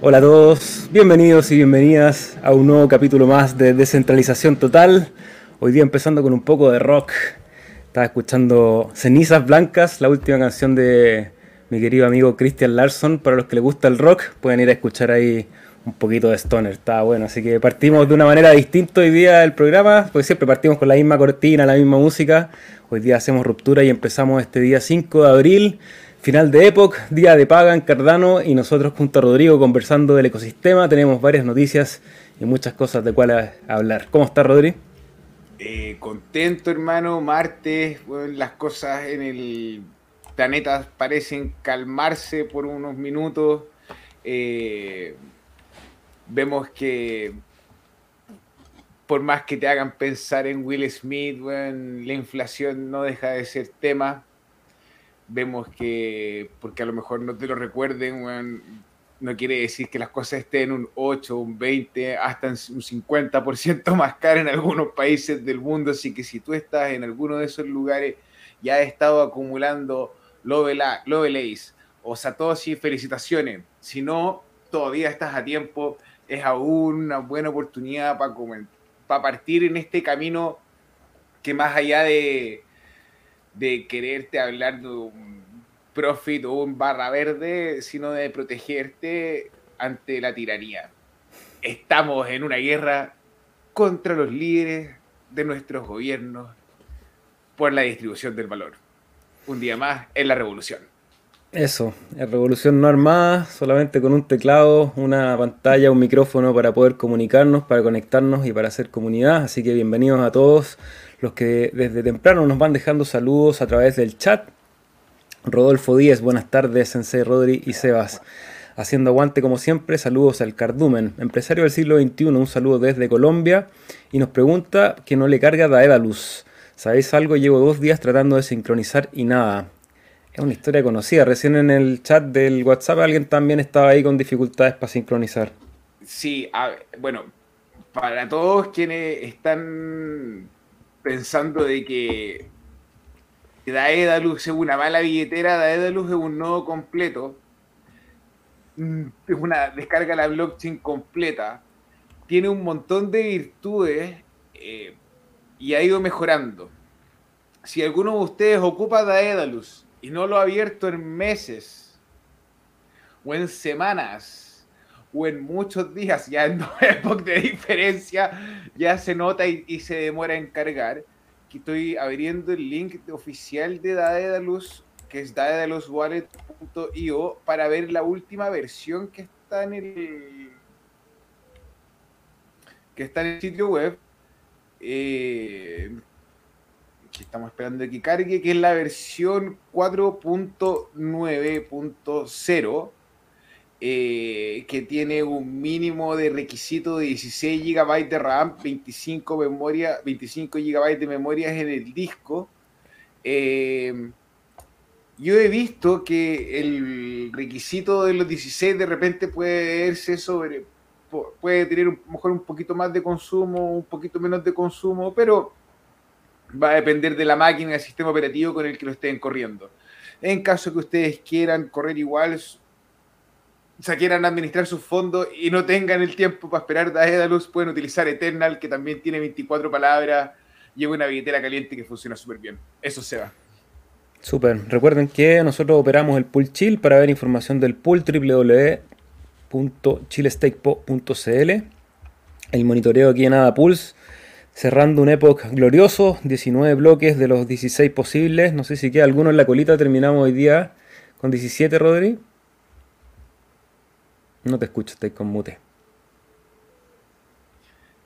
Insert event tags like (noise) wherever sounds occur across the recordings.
Hola a todos, bienvenidos y bienvenidas a un nuevo capítulo más de Descentralización Total. Hoy día empezando con un poco de rock. Estaba escuchando Cenizas Blancas, la última canción de mi querido amigo Christian Larson. Para los que les gusta el rock, pueden ir a escuchar ahí un poquito de Stoner. Está bueno, así que partimos de una manera distinta hoy día el programa, porque siempre partimos con la misma cortina, la misma música. Hoy día hacemos ruptura y empezamos este día 5 de abril Final de Epoch, día de paga en Cardano y nosotros junto a Rodrigo conversando del ecosistema. Tenemos varias noticias y muchas cosas de cuáles hablar. ¿Cómo está Rodri? Eh, contento hermano, martes, las cosas en el planeta parecen calmarse por unos minutos. Eh, vemos que por más que te hagan pensar en Will Smith, la inflación no deja de ser tema vemos que, porque a lo mejor no te lo recuerden, no quiere decir que las cosas estén un 8, un 20, hasta un 50% más caro en algunos países del mundo. Así que si tú estás en alguno de esos lugares y has estado acumulando Lovelace o Satoshi, felicitaciones. Si no, todavía estás a tiempo. Es aún una buena oportunidad para, para partir en este camino que más allá de, de quererte hablar de un profit o un barra verde, sino de protegerte ante la tiranía. Estamos en una guerra contra los líderes de nuestros gobiernos por la distribución del valor. Un día más en la revolución. Eso, en revolución no armada, solamente con un teclado, una pantalla, un micrófono para poder comunicarnos, para conectarnos y para hacer comunidad. Así que bienvenidos a todos los que desde temprano nos van dejando saludos a través del chat. Rodolfo Díez, buenas tardes, Sensei Rodri y Sebas. Haciendo aguante como siempre, saludos al Cardumen, empresario del siglo XXI, un saludo desde Colombia y nos pregunta que no le carga Daedalus. ¿Sabéis algo? Llevo dos días tratando de sincronizar y nada. Es una historia conocida. Recién en el chat del WhatsApp alguien también estaba ahí con dificultades para sincronizar. Sí, bueno, para todos quienes están pensando de que Daedalus es una mala billetera, Daedalus es un nodo completo, mm, es una descarga la blockchain completa, tiene un montón de virtudes eh, y ha ido mejorando. Si alguno de ustedes ocupa Daedalus y no lo ha abierto en meses o en semanas, en muchos días, ya en (laughs) dos épocas de diferencia, ya se nota y, se demora en cargar. Estoy abriendo el link oficial de Daedalus, que es daedaluswallet.io, para ver la última versión que está en el que está en el sitio web. Eh, estamos esperando que cargue, que es la versión 4.9.0 eh, que tiene un mínimo de requisito de 16 GB de RAM, 25, memoria, 25 GB de memoria en el disco. Eh, yo he visto que el requisito de los 16 de repente puede verse sobre, puede tener mejor un poquito más de consumo, un poquito menos de consumo, pero va a depender de la máquina, del sistema operativo con el que lo estén corriendo. En caso que ustedes quieran correr igual, o sea, quieran administrar sus fondos y no tengan el tiempo para esperar Daedalus, pueden utilizar Eternal, que también tiene 24 palabras, lleva una billetera caliente que funciona súper bien. Eso se va. Súper. Recuerden que nosotros operamos el pool chill para ver información del pool www.chillestakepo.cl. El monitoreo aquí en Ada Pulse, cerrando un época glorioso, 19 bloques de los 16 posibles. No sé si queda alguno en la colita, terminamos hoy día con 17, Rodri. No te escucho, estoy con mute.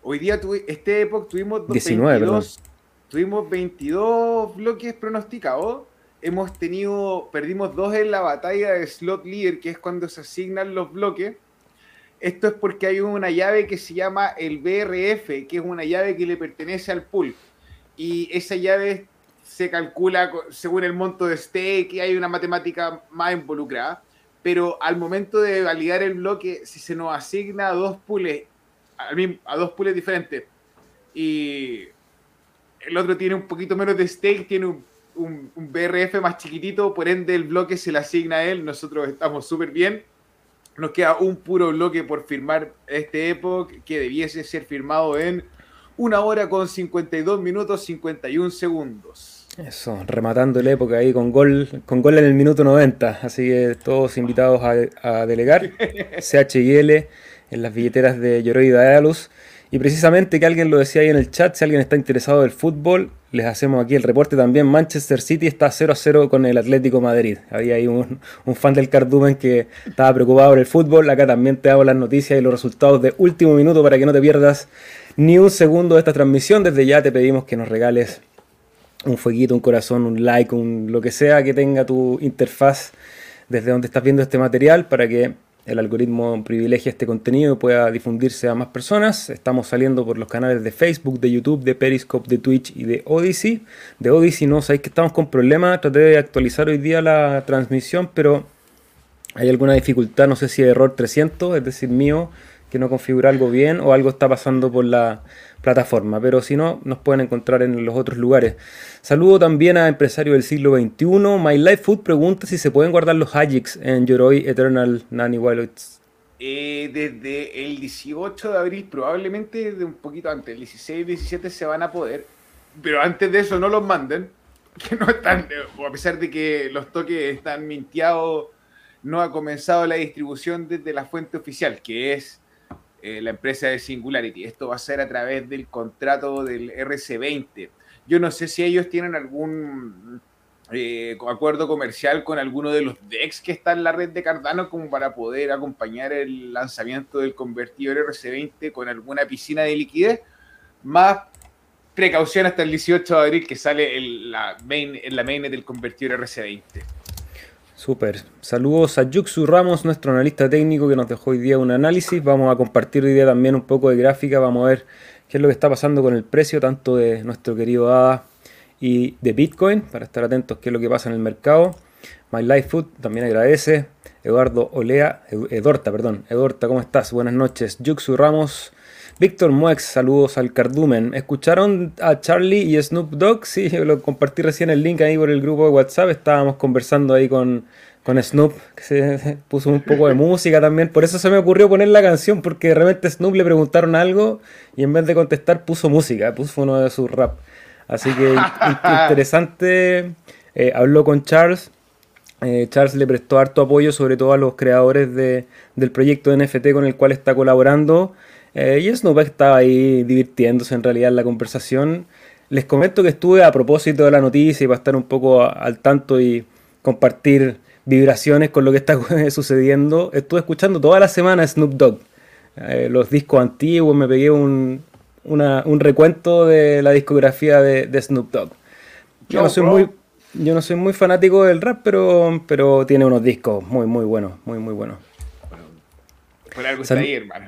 Hoy día, este época tuvimos 19, 22, tuvimos 22 bloques pronosticados. Hemos tenido, perdimos dos en la batalla de slot leader, que es cuando se asignan los bloques. Esto es porque hay una llave que se llama el BRF, que es una llave que le pertenece al pool. Y esa llave se calcula según el monto de stake y hay una matemática más involucrada pero al momento de validar el bloque, si se nos asigna a dos pools, a dos pools diferentes, y el otro tiene un poquito menos de stake, tiene un, BRF más chiquitito, por ende el bloque se le asigna a él, nosotros estamos súper bien. Nos queda un puro bloque por firmar este Epoch que debiese ser firmado en una hora con 52 minutos 51 segundos. Eso, rematando la época ahí con gol, con gol en el minuto 90. Así que todos invitados a, delegar. (laughs) CHL en las billeteras de Yoroi Daedalus. Y precisamente que alguien lo decía ahí en el chat, si alguien está interesado del fútbol, les hacemos aquí el reporte también. Manchester City está 0 a 0 con el Atlético Madrid. Había ahí un, fan del Cardumen que estaba preocupado por el fútbol. Acá también te hago las noticias y los resultados de último minuto para que no te pierdas ni un segundo de esta transmisión. Desde ya te pedimos que nos regales un fueguito, un corazón, un like, un, lo que sea que tenga tu interfaz desde donde estás viendo este material para que el algoritmo privilegie este contenido y pueda difundirse a más personas. Estamos saliendo por los canales de Facebook, de YouTube, de Periscope, de Twitch y de Odyssey. De Odyssey no sabéis que estamos con problemas. Traté de actualizar hoy día la transmisión, pero hay alguna dificultad. No sé si error 300, es decir, mío, que no configura algo bien o algo está pasando por la plataforma. Pero si no, nos pueden encontrar en los otros lugares. Saludo también a empresarios del siglo XXI. My Life Food pregunta si se pueden guardar los Ajax en Yoroi Eternal Nanny Wildlights. Eh, desde el 18 de abril, probablemente de un poquito antes, el 16 y 17 se van a poder, pero antes de eso no los manden, (laughs) que no están, a pesar de que los toques están minteados, no ha comenzado la distribución desde la fuente oficial, que es eh, la empresa de Singularity. Esto va a ser a través del contrato del RC20. Yo no sé si ellos tienen algún eh, acuerdo comercial con alguno de los DEX que está en la red de Cardano como para poder acompañar el lanzamiento del convertidor RC20 con alguna piscina de liquidez. Más precaución hasta el 18 de abril que sale en la, main, en la mainnet del convertidor RC20. Super. Saludos a Yuxu Ramos, nuestro analista técnico que nos dejó hoy día un análisis. Vamos a compartir hoy día también un poco de gráfica. Vamos a ver qué es lo que está pasando con el precio tanto de nuestro querido ADA y de Bitcoin para estar atentos qué es lo que pasa en el mercado. My Life Food también agradece. Eduardo Olea, Edorta, perdón. Edorta, ¿cómo estás? Buenas noches. Yuxu Ramos. Víctor Muex, saludos al Cardumen. ¿Escucharon a Charlie y Snoop Dogg? (laughs) Sí, lo compartí recién el link ahí por el grupo de WhatsApp. Estábamos conversando ahí con, con Snoop, que se (laughs) puso un poco de música también. Por eso se me ocurrió poner la canción, porque de repente Snoop le preguntaron algo y en vez de contestar puso música, puso uno de sus rap. Así que (laughs) interesante. Eh, habló con Charles. Eh, Charles le prestó harto apoyo, sobre todo a los creadores de, del proyecto de NFT con el cual está colaborando. Eh, y Snoop estaba ahí divirtiéndose en realidad en la conversación. Les comento que estuve a propósito de la noticia y para estar un poco al tanto y compartir vibraciones con lo que está (laughs) sucediendo. Estuve escuchando toda la semana Snoop Dogg, eh, los discos antiguos, me pegué un, un recuento de la discografía de, Snoop Dogg. Yo no, soy muy, yo no soy muy fanático del rap, pero, pero tiene unos discos muy, muy buenos, muy, muy buenos. Por algo está ahí, hermano.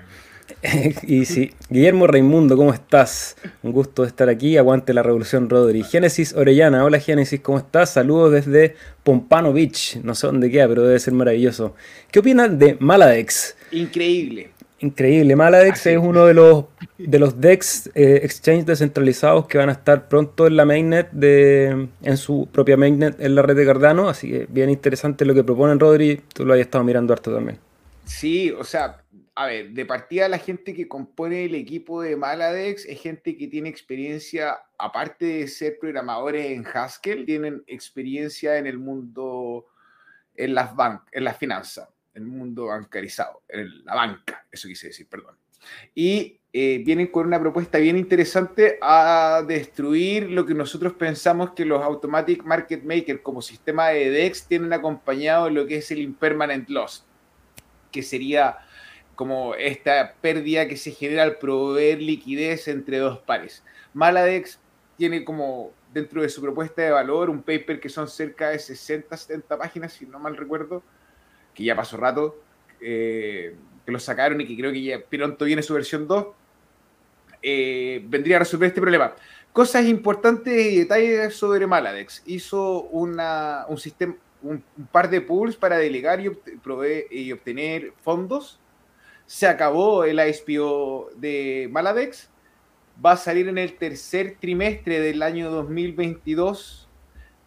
(laughs) y sí, Guillermo Raimundo, ¿cómo estás? Un gusto de estar aquí. Aguante la revolución, Rodri. Génesis Orellana, hola Génesis, ¿cómo estás? Saludos desde Pompano Beach. No sé dónde queda, pero debe ser maravilloso. ¿Qué opinan de Maladex? Increíble. Increíble. Maladex es uno de los, de los DEX eh, exchange descentralizados que van a estar pronto en la mainnet, de, en su propia mainnet en la red de Cardano. Así que bien interesante lo que proponen, Rodri. Tú lo hayas estado mirando harto también. Sí, o sea, a ver, de partida la gente que compone el equipo de Maladex es gente que tiene experiencia, aparte de ser programadores en Haskell, tienen experiencia en el mundo, en las, en las finanzas, en el mundo bancarizado, en la banca, eso quise decir, perdón. Y eh, vienen con una propuesta bien interesante a destruir lo que nosotros pensamos que los Automatic Market Makers como sistema de DEX tienen acompañado lo que es el Impermanent Loss, que sería como esta pérdida que se genera al proveer liquidez entre dos pares. Maladex tiene como dentro de su propuesta de valor un paper que son cerca de 60, 70 páginas, si no mal recuerdo, que ya pasó rato, eh, que lo sacaron y que creo que ya pronto viene su versión 2, eh, vendría a resolver este problema. Cosas importantes y detalles sobre Maladex. Hizo una, un sistema, un, par de pools para delegar y, y obtener fondos se acabó el IPO de Maladex. Va a salir en el tercer trimestre del año 2022.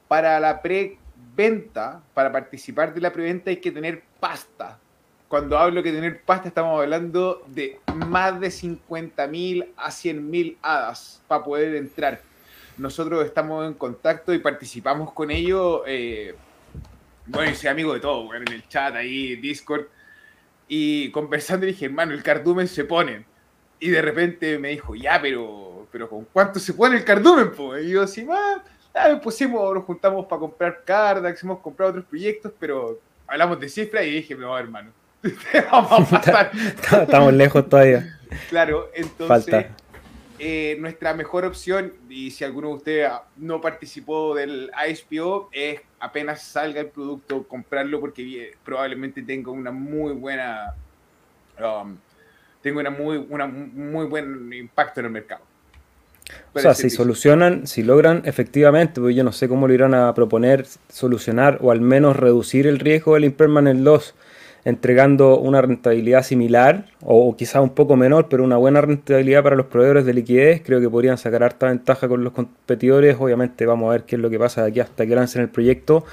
Para la preventa, para participar de la preventa hay que tener pasta. cuando hablo que tener pasta, estamos hablando de más de 50.000 a 100.000 hadas para poder entrar. Nosotros estamos en contacto y participamos con ellos. Eh, bueno, soy amigo de todo, en el chat ahí, Discord. Y conversando dije, hermano, el cardumen se pone. Y de repente me dijo, ya, pero, pero ¿con cuánto se pone el cardumen? Y yo así, ah, ah, pusimos, nos juntamos para comprar cardas, hemos comprado otros proyectos, pero hablamos de cifras y dije, no, hermano, (laughs) vamos a pasar. Estamos lejos todavía. Claro, entonces eh, nuestra mejor opción, y si alguno de ustedes no participó del ISPO, es apenas salga el producto, comprarlo porque probablemente tenga una muy buena... Um, tenga una muy, una muy buen impacto en el mercado. O sea, si solucionan, si logran efectivamente, pues yo no sé cómo lo irán a proponer solucionar o al menos reducir el riesgo del impermanent loss entregando una rentabilidad similar o, quizá un poco menor, pero una buena rentabilidad para los proveedores de liquidez, creo que podrían sacar harta ventaja con los competidores. Obviamente vamos a ver qué es lo que pasa de aquí hasta que lancen el proyecto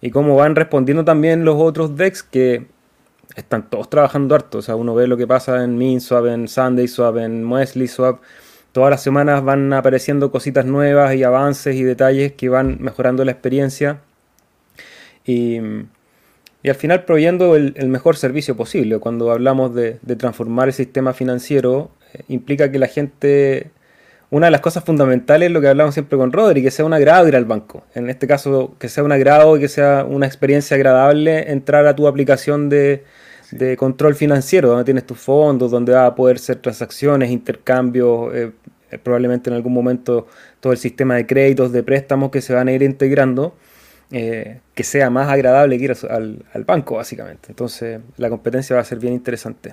y cómo van respondiendo también los otros decks que están todos trabajando harto. O sea, uno ve lo que pasa en MinSwap, en SundaySwap, en MuesliSwap. Todas las semanas van apareciendo cositas nuevas y avances y detalles que van mejorando la experiencia. Y y al final proveyendo el, mejor servicio posible. Cuando hablamos de, transformar el sistema financiero, eh, implica que la gente, una de las cosas fundamentales es lo que hablamos siempre con Rodri, que sea un agrado ir al banco. En este caso, que sea un agrado y que sea una experiencia agradable entrar a tu aplicación de, control financiero, donde tienes tus fondos, donde va a poder ser transacciones, intercambios, eh, probablemente en algún momento todo el sistema de créditos, de préstamos que se van a ir integrando eh, que sea más agradable que ir al, banco, básicamente. Entonces, la competencia va a ser bien interesante.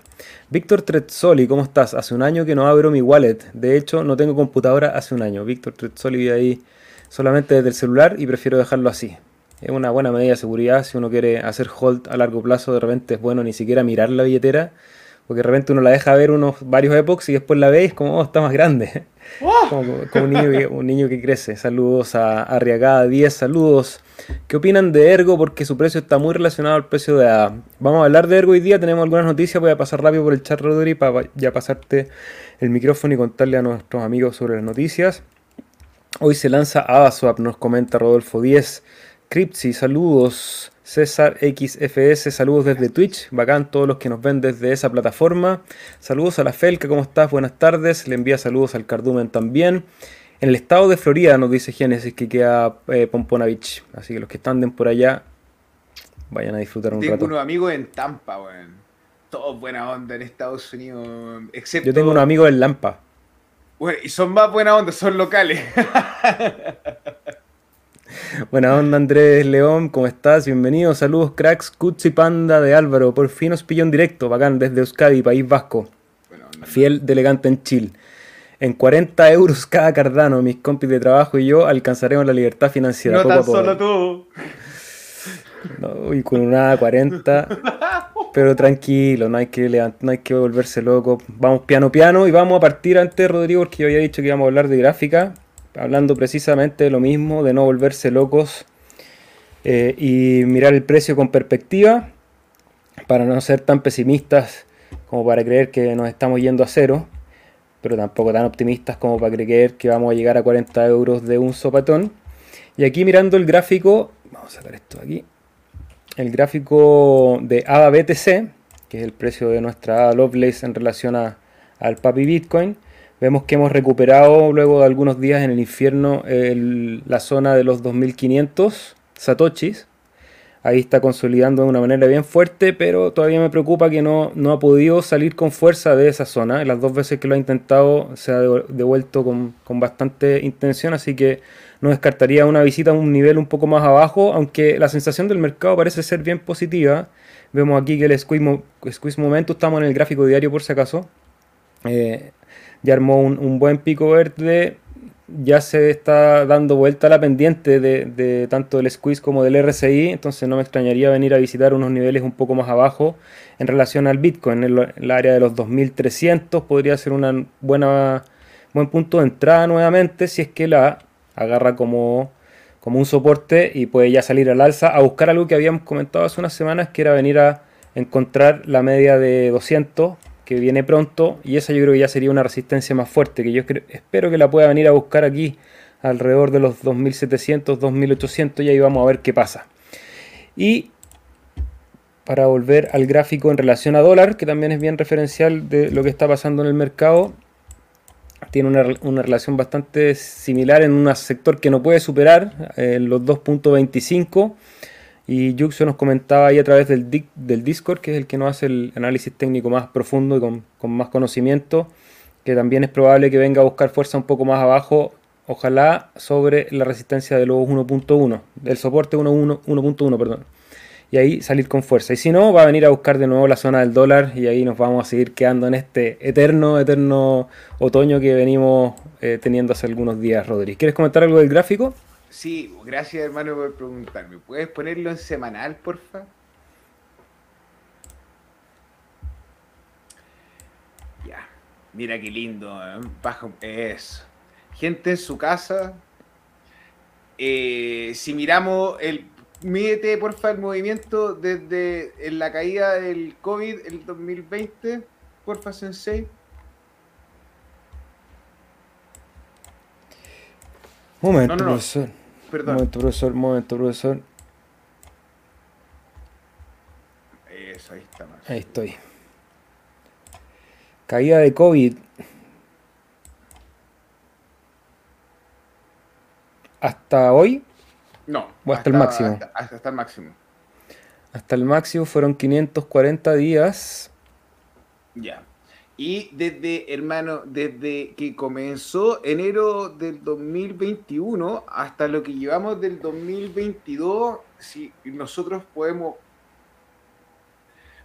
Víctor Trezzoli, ¿cómo estás? Hace un año que no abro mi wallet. De hecho, no tengo computadora hace un año. Víctor Trezzoli vive ahí solamente desde el celular y prefiero dejarlo así. Es una buena medida de seguridad. Si uno quiere hacer hold a largo plazo, de repente es bueno ni siquiera mirar la billetera. Porque de repente uno la deja ver unos varios epochs y después la ve y es como, oh, está más grande. (laughs) Como, un, niño que, un, niño que, crece. Saludos a Arriagada 10, saludos. ¿Qué opinan de Ergo? Porque su precio está muy relacionado al precio de ADA. Vamos a hablar de Ergo hoy día, tenemos algunas noticias, voy a pasar rápido por el chat Rodri para ya pasarte el micrófono y contarle a nuestros amigos sobre las noticias. Hoy se lanza AdaSwap, nos comenta Rodolfo 10. Cripsy, saludos. César XFS, saludos desde Twitch, bacán todos los que nos ven desde esa plataforma. Saludos a la Felca, ¿cómo estás? Buenas tardes. Le envía saludos al Cardumen también. En el estado de Florida nos dice Genesis que queda eh, Pompona Beach. Así que los que están por allá, vayan a disfrutar un rato. Tengo unos amigos en Tampa, weón. Todos buena onda en Estados Unidos, excepto... Yo tengo unos amigos en Lampa. y son más buena onda, son locales. (laughs) Buena onda Andrés León, ¿cómo estás? Bienvenido, saludos cracks, Cutsi Panda de Álvaro, por fin os pillo en directo, bacán, desde Euskadi, País Vasco. Fiel delegante en Chile. En 40 euros cada cardano, mis compis de trabajo y yo alcanzaremos la libertad financiera. No tan solo tú. No, y con una 40. Pero tranquilo, no hay, que no hay que volverse loco. Vamos piano piano y vamos a partir antes, Rodrigo, porque yo había dicho que íbamos a hablar de gráfica hablando precisamente de lo mismo, de no volverse locos eh, y mirar el precio con perspectiva, para no ser tan pesimistas como para creer que nos estamos yendo a cero, pero tampoco tan optimistas como para creer que vamos a llegar a 40 euros de un sopatón. Y aquí mirando el gráfico, vamos a sacar esto de aquí, el gráfico de ADA BTC, que es el precio de nuestra ADA Lovelace en relación al papi Bitcoin, Vemos que hemos recuperado luego de algunos días en el infierno la zona de los 2500 satoshis. Ahí está consolidando de una manera bien fuerte, pero todavía me preocupa que no, no ha podido salir con fuerza de esa zona. Las dos veces que lo ha intentado se ha devuelto con, con bastante intención, así que no descartaría una visita a un nivel un poco más abajo, aunque la sensación del mercado parece ser bien positiva. Vemos aquí que el squeeze, momento, estamos en el gráfico diario por si acaso. Eh, ya armó un, buen pico verde, ya se está dando vuelta la pendiente de, tanto del squeeze como del RSI, entonces no me extrañaría venir a visitar unos niveles un poco más abajo en relación al Bitcoin, en el, área de los 2300 podría ser un buen punto de entrada nuevamente si es que la agarra como, como un soporte y puede ya salir al alza a buscar algo que habíamos comentado hace unas semanas que era venir a encontrar la media de 200 que viene pronto y esa yo creo que ya sería una resistencia más fuerte que yo espero que la pueda venir a buscar aquí alrededor de los 2700, 2800 y ahí vamos a ver qué pasa. Y para volver al gráfico en relación a dólar, que también es bien referencial de lo que está pasando en el mercado, tiene una, relación bastante similar en un sector que no puede superar eh, los 2.25 y Yuxo nos comentaba ahí a través del, del Discord, que es el que nos hace el análisis técnico más profundo y con, con más conocimiento, que también es probable que venga a buscar fuerza un poco más abajo ojalá sobre la resistencia de los 1.1, del soporte 1.1, perdón. Y ahí salir con fuerza. Y si no, va a venir a buscar de nuevo la zona del dólar y ahí nos vamos a seguir quedando en este eterno, eterno otoño que venimos eh, teniendo hace algunos días, Rodríguez. ¿Quieres comentar algo del gráfico? Sí, gracias hermano por preguntarme. ¿Puedes ponerlo en semanal, porfa? Ya, mira qué lindo, ¿eh? eso gente en su casa. Eh, si miramos el. Mídete, porfa, el movimiento desde la caída del COVID el 2020, porfa, Sensei. Momento, profesor. Perdón. Momento, profesor, momento, profesor. Eso, ahí está. Más. Ahí estoy. Caída de COVID hasta hoy. No. ¿O hasta, el máximo? Hasta, el máximo. Hasta el máximo fueron 540 días. Ya. Y desde, hermano, desde que comenzó enero del 2021 hasta lo que llevamos del 2022, si nosotros podemos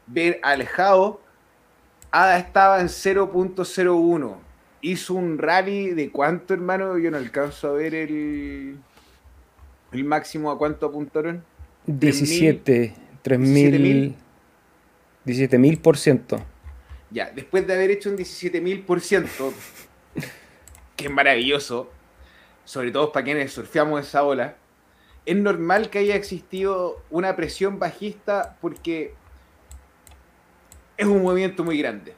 ver alejado, ADA estaba en 0.01 hizo un rally de cuánto, hermano, yo no alcanzo a ver el, el máximo a cuánto apuntaron. 17, 3000. 17 mil por ciento. Ya, después de haber hecho un 17 mil por ciento, que es maravilloso, sobre todo para quienes surfeamos esa ola, es normal que haya existido una presión bajista porque es un movimiento muy grande.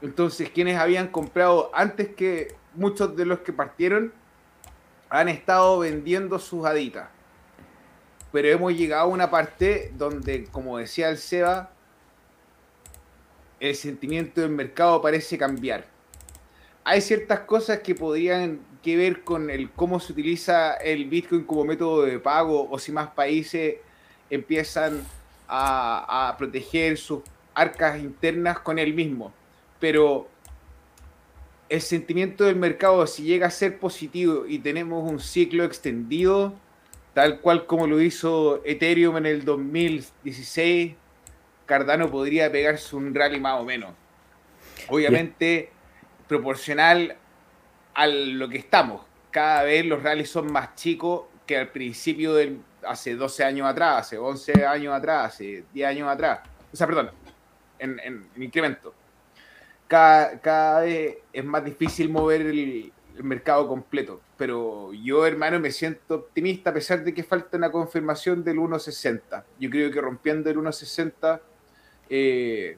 Entonces, quienes habían comprado antes que muchos de los que partieron han estado vendiendo sus aditas. Pero hemos llegado a una parte donde, como decía el Seba, el sentimiento del mercado parece cambiar. Hay ciertas cosas que podrían que ver con el cómo se utiliza el Bitcoin como método de pago o si más países empiezan a, proteger sus arcas internas con el mismo pero el sentimiento del mercado, si llega a ser positivo y tenemos un ciclo extendido, tal cual como lo hizo Ethereum en el 2016, Cardano podría pegarse un rally más o menos. Obviamente, proporcional a lo que estamos. Cada vez los rallies son más chicos que al principio del hace 12 años atrás, hace 11 años atrás, hace 10 años atrás. O sea, perdón, en, en incremento cada, vez es más difícil mover el, mercado completo. Pero yo, hermano, me siento optimista a pesar de que falta una confirmación del 1.60. Yo creo que rompiendo el 1.60 eh,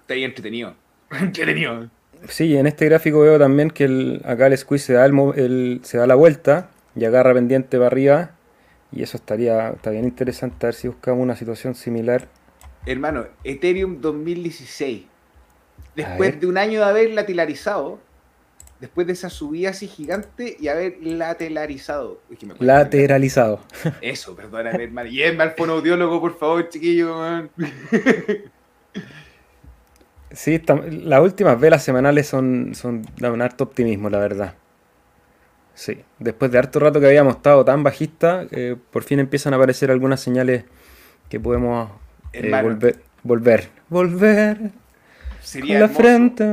estaría entretenido. (laughs) entretenido. Sí, en este gráfico veo también que el, acá el squeeze se da, el, se da la vuelta y agarra pendiente para arriba. Y eso estaría está bien interesante a ver si buscamos una situación similar. Hermano, Ethereum 2016 después de un año de haber lateralizado, después de esa subida así gigante y haber lateralizado. lateralizado. Eso, perdóname, hermano. Y es mal fonoaudiólogo, por favor, chiquillo. (laughs) sí, las últimas velas semanales son, son de un harto optimismo, la verdad. Sí, después de harto rato que habíamos estado tan bajista, eh, por fin empiezan a aparecer algunas señales que podemos eh, volver, volver. Volver Sería la frente.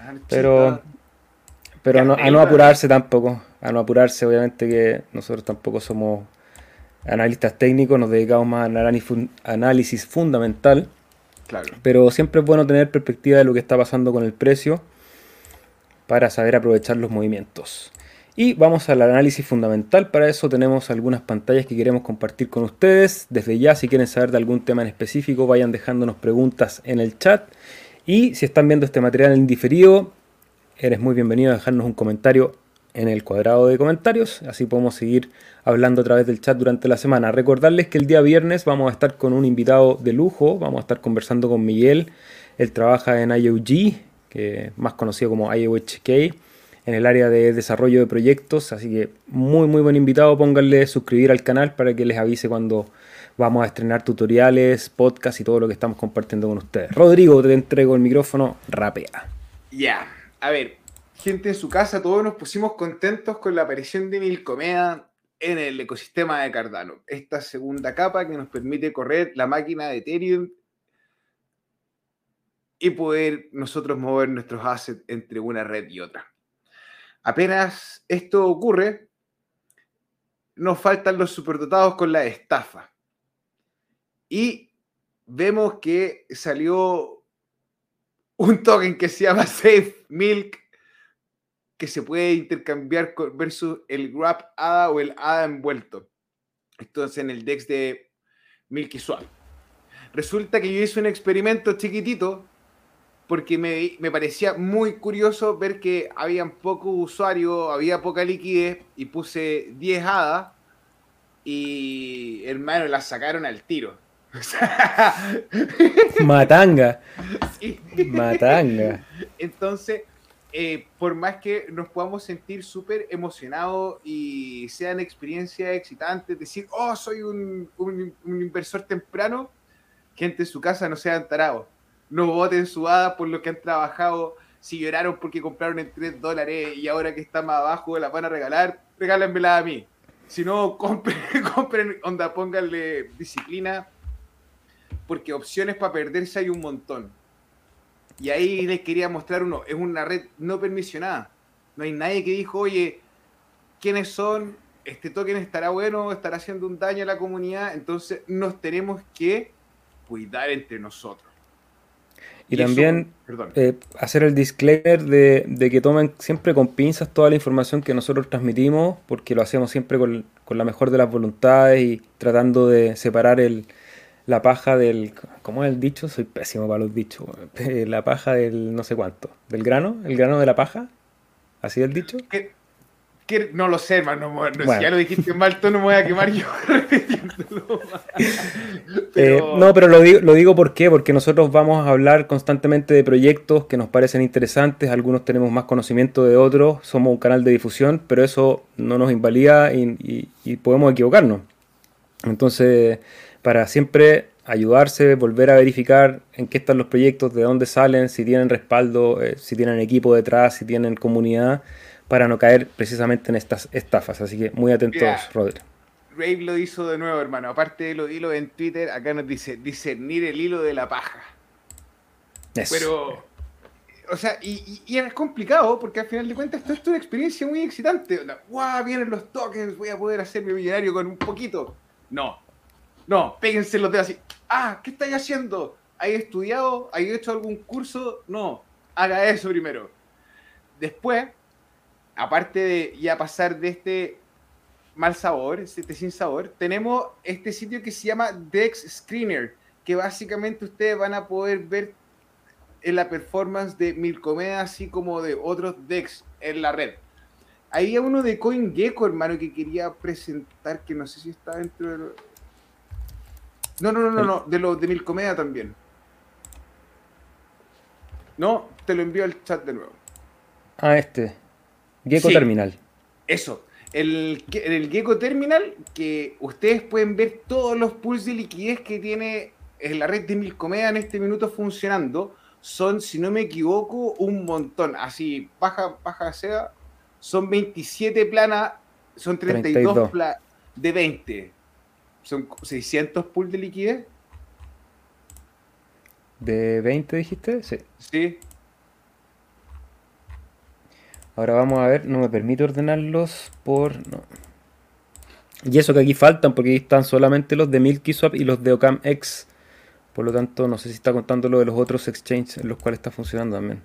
Ah, pero, no, a no apurarse tampoco. A no apurarse, obviamente que nosotros tampoco somos analistas técnicos, nos dedicamos más a análisis fundamental. Claro. Pero siempre es bueno tener perspectiva de lo que está pasando con el precio para saber aprovechar los movimientos. Y vamos al análisis fundamental. Para eso tenemos algunas pantallas que queremos compartir con ustedes. Desde ya, si quieren saber de algún tema en específico, vayan dejándonos preguntas en el chat. Y si están viendo este material en diferido, eres muy bienvenido a dejarnos un comentario en el cuadrado de comentarios. Así podemos seguir hablando a través del chat durante la semana. Recordarles que el día viernes vamos a estar con un invitado de lujo. Vamos a estar conversando con Miguel. Él trabaja en IOG, que más conocido como IOHK en el área de desarrollo de proyectos. Así que muy, muy buen invitado. Pónganle suscribir al canal para que les avise cuando vamos a estrenar tutoriales, podcasts y todo lo que estamos compartiendo con ustedes. Rodrigo, te entrego el micrófono, rapea. Ya, a ver, gente en su casa, todos nos pusimos contentos con la aparición de Milcomea en el ecosistema de Cardano. Esta segunda capa que nos permite correr la máquina de Ethereum y poder nosotros mover nuestros assets entre una red y otra. Apenas esto ocurre, nos faltan los superdotados con la estafa. Y vemos que salió un token que se llama Safe Milk, que se puede intercambiar versus el Grab ADA o el ADA envuelto. Entonces en el DEX de Milky Swap. Resulta que yo hice un experimento chiquitito porque me, parecía muy curioso ver que habían pocos usuarios, había poca liquidez y puse 10 hadas y hermano las sacaron al tiro. (laughs) Matanga. Matanga. Entonces, eh, por más que nos podamos sentir súper emocionados y sean experiencias excitantes, decir, oh, soy un, un, un inversor temprano, gente en su casa no sean tarados no voten sudadas por lo que han trabajado. Si lloraron porque compraron en 3 dólares y ahora que está más abajo la van a regalar, regálenmela a mí. Si no, compren, (laughs) compren, onda, pónganle disciplina, porque opciones para perderse hay un montón. Y ahí les quería mostrar uno, es una red no permisionada. No hay nadie que dijo, oye, ¿quiénes son? Este token estará bueno, estará haciendo un daño a la comunidad, entonces nos tenemos que cuidar entre nosotros. Y, también eh, hacer el disclaimer de, que tomen siempre con pinzas toda la información que nosotros transmitimos, porque lo hacemos siempre con, la mejor de las voluntades y tratando de separar el, la paja del... ¿Cómo es el dicho? Soy pésimo para los dichos. (laughs) La paja del no sé cuánto. ¿Del grano? ¿El grano de la paja? ¿Así el dicho? no lo sé, hermano. Si ya lo dijiste mal, tú no me voy a quemar yo (laughs) eh, no, pero lo digo, lo digo ¿por qué? porque nosotros vamos a hablar constantemente de proyectos que nos parecen interesantes, algunos tenemos más conocimiento de otros, somos un canal de difusión, pero eso no nos invalida y, podemos equivocarnos. Entonces, para siempre ayudarse, volver a verificar en qué están los proyectos, de dónde salen, si tienen respaldo, eh, si tienen equipo detrás, si tienen comunidad para no caer precisamente en estas estafas. Así que muy atentos, Rodri. Rave lo hizo de nuevo, hermano. Aparte de los hilos en Twitter, acá nos dice discernir el hilo de la paja. Pero, o sea, y, es complicado porque al final de cuentas esto es una experiencia muy excitante. ¡Guau! Vienen los tokens, voy a poder hacerme millonario con un poquito. No, no, péguense los dedos así. ¡Ah! ¿Qué estáis haciendo? ¿Hay estudiado? ¿Hay hecho algún curso? No, haga eso primero. Después, aparte de ya pasar de este mal sabor, este sin sabor, tenemos este sitio que se llama Dex Screener, que básicamente ustedes van a poder ver en la performance de Milcomeda, así como de otros Dex en la red. Hay uno de CoinGecko, hermano, que quería presentar, que no sé si está dentro de... No, no, no, no, no, de los de Milcomeda también. No, te lo envío al chat de nuevo. Ah, este. Gecko Terminal. Eso. El, el Gecko Terminal, que ustedes pueden ver todos los pools de liquidez que tiene la red de Milcomeda en este minuto funcionando, son, si no me equivoco, un montón. Así, baja, baja sea, son 27 planas, son 32, de 20. Son 600 pools de liquidez. ¿De 20 dijiste? Sí. Sí. Ahora vamos a ver, no me permite ordenarlos por... No. Y eso que aquí faltan, porque aquí están solamente los de Milky Swap y los de Ocam X. Por lo tanto, no sé si está contando lo de los otros exchanges en los cuales está funcionando también.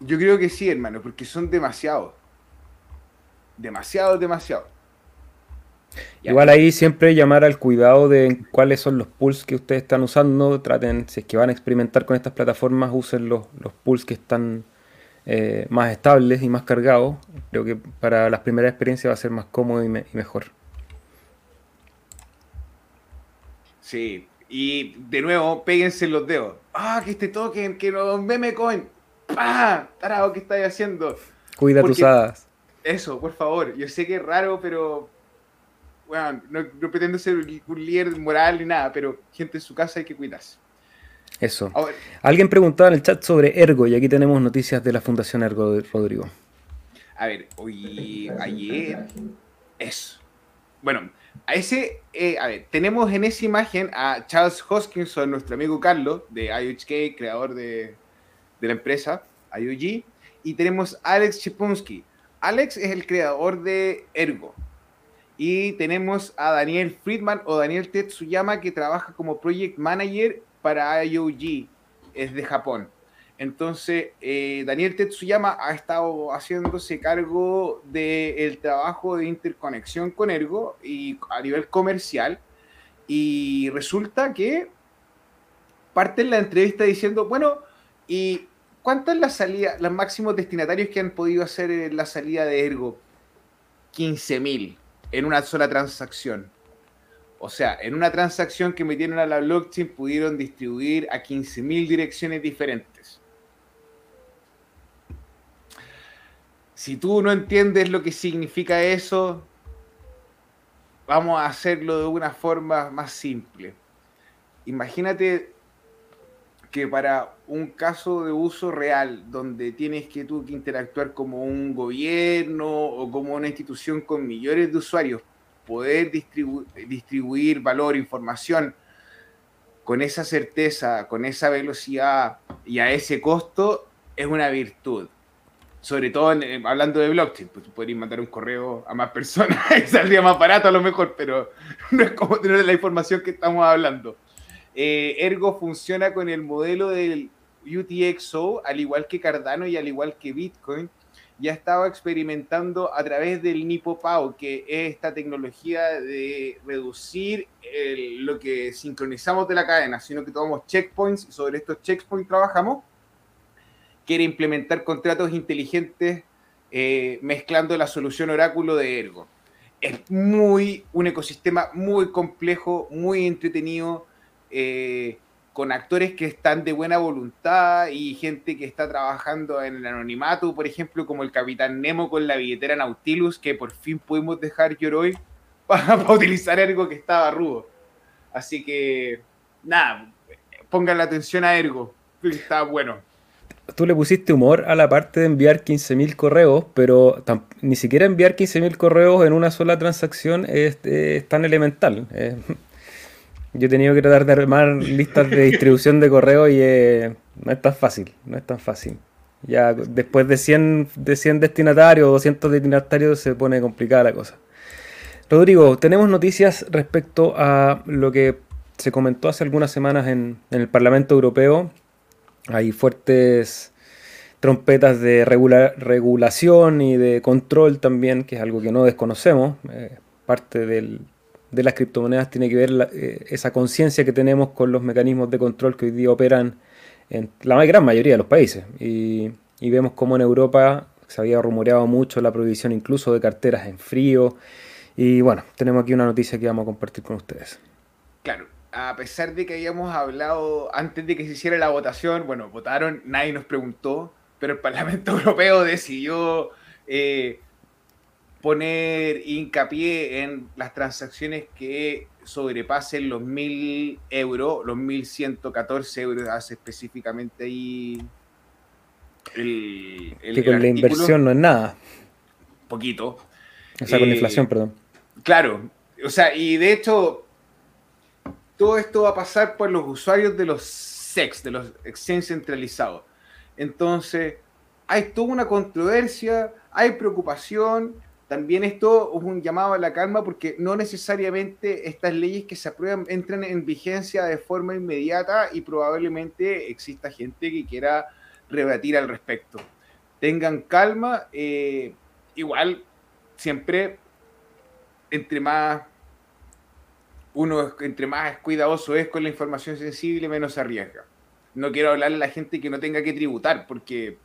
Yo creo que sí, hermano, porque son demasiados. Demasiado, Igual ahí siempre llamar al cuidado de cuáles son los pools que ustedes están usando. Traten, si es que van a experimentar con estas plataformas, usen los, los pools que están eh, más estables y más cargados. Creo que para las primeras experiencias va a ser más cómodo y, mejor. Sí, y de nuevo, péguense los dedos. ¡Ah, que este token, que no meme coin! ¡Ah! Tarado, ¿qué estáis haciendo? Cuida tus hadas. Eso, por favor. Yo sé que es raro, pero bueno, no, pretendo ser un líder moral ni nada, pero gente en su casa hay que cuidarse. Eso. Alguien preguntaba en el chat sobre Ergo y aquí tenemos noticias de la Fundación Ergo de Rodrigo. A ver, hoy, ayer, eso. Bueno, a ese, eh, a ver, tenemos en esa imagen a Charles Hoskinson, nuestro amigo Carlos, de IOHK, creador de, de la empresa IOG, y tenemos a Alex Chipunsky. Alex es el creador de Ergo. Y tenemos a Daniel Friedman o Daniel Tetsuyama que trabaja como project manager para IOG, es de Japón. Entonces, eh, Daniel Tetsuyama ha estado haciéndose cargo del trabajo de interconexión con Ergo y a nivel comercial. Y resulta que parte en la entrevista diciendo, bueno, ¿y cuántas las salidas, los máximos destinatarios que han podido hacer la salida de Ergo? 15.000 en una sola transacción. O sea, en una transacción que metieron a la blockchain pudieron distribuir a 15.000 direcciones diferentes. Si tú no entiendes lo que significa eso, vamos a hacerlo de una forma más simple. Imagínate que para un caso de uso real, donde tienes que tú que interactuar como un gobierno o como una institución con millones de usuarios, poder distribuir valor, información con esa certeza, con esa velocidad y a ese costo, es una virtud. Sobre todo hablando de blockchain, pues podrías mandar un correo a más personas (laughs) y saldría más barato a lo mejor, pero (laughs) no es como tener la información que estamos hablando. Eh, Ergo funciona con el modelo del UTXO, al igual que Cardano y al igual que Bitcoin, ya estaba experimentando a través del NipoPau, que es esta tecnología de reducir lo que sincronizamos de la cadena, sino que tomamos checkpoints y sobre estos checkpoints trabajamos. Quiere implementar contratos inteligentes eh, mezclando la solución oráculo de Ergo. Es muy un ecosistema muy complejo, muy entretenido. Eh, con actores que están de buena voluntad y gente que está trabajando en el anonimato, por ejemplo, como el Capitán Nemo con la billetera Nautilus, que por fin pudimos dejar Yoroi (laughs) para, para utilizar algo que estaba rudo. Así que, nada, pongan la atención a Ergo, que está bueno. Tú le pusiste humor a la parte de enviar 15.000 correos, pero ni siquiera enviar 15.000 correos en una sola transacción es, tan elemental. Yo he tenido que tratar de armar listas de distribución de correo y eh, no es tan fácil, no es tan fácil. Ya después de 100, de 100 destinatarios o 200 destinatarios se pone complicada la cosa. Rodrigo, tenemos noticias respecto a lo que se comentó hace algunas semanas en, el Parlamento Europeo. Hay fuertes trompetas de regulación y de control también, que es algo que no desconocemos, eh, parte del, de las criptomonedas tiene que ver eh, esa conciencia que tenemos con los mecanismos de control que hoy día operan en la gran mayoría de los países. Y, vemos cómo en Europa se había rumoreado mucho la prohibición incluso de carteras en frío. Y bueno, tenemos aquí una noticia que vamos a compartir con ustedes. Claro, a pesar de que habíamos hablado antes de que se hiciera la votación, bueno, votaron, nadie nos preguntó, pero el Parlamento (laughs) Europeo decidió eh, poner hincapié en las transacciones que sobrepasen los 1.000 euros, los 1.114 euros hace específicamente ahí el, que con la inversión no es nada. Poquito. O sea, con la eh, inflación, perdón. Claro, o sea, y de hecho, todo esto va a pasar por los usuarios de los SEX, de los exchanges centralizados. Entonces, hay toda una controversia, hay preocupación, también esto es un llamado a la calma porque no necesariamente estas leyes que se aprueban entran en vigencia de forma inmediata y probablemente exista gente que quiera rebatir al respecto. Tengan calma, eh, igual siempre, entre más uno, entre más cuidadoso es con la información sensible, menos se arriesga. No quiero hablarle a la gente que no tenga que tributar, porque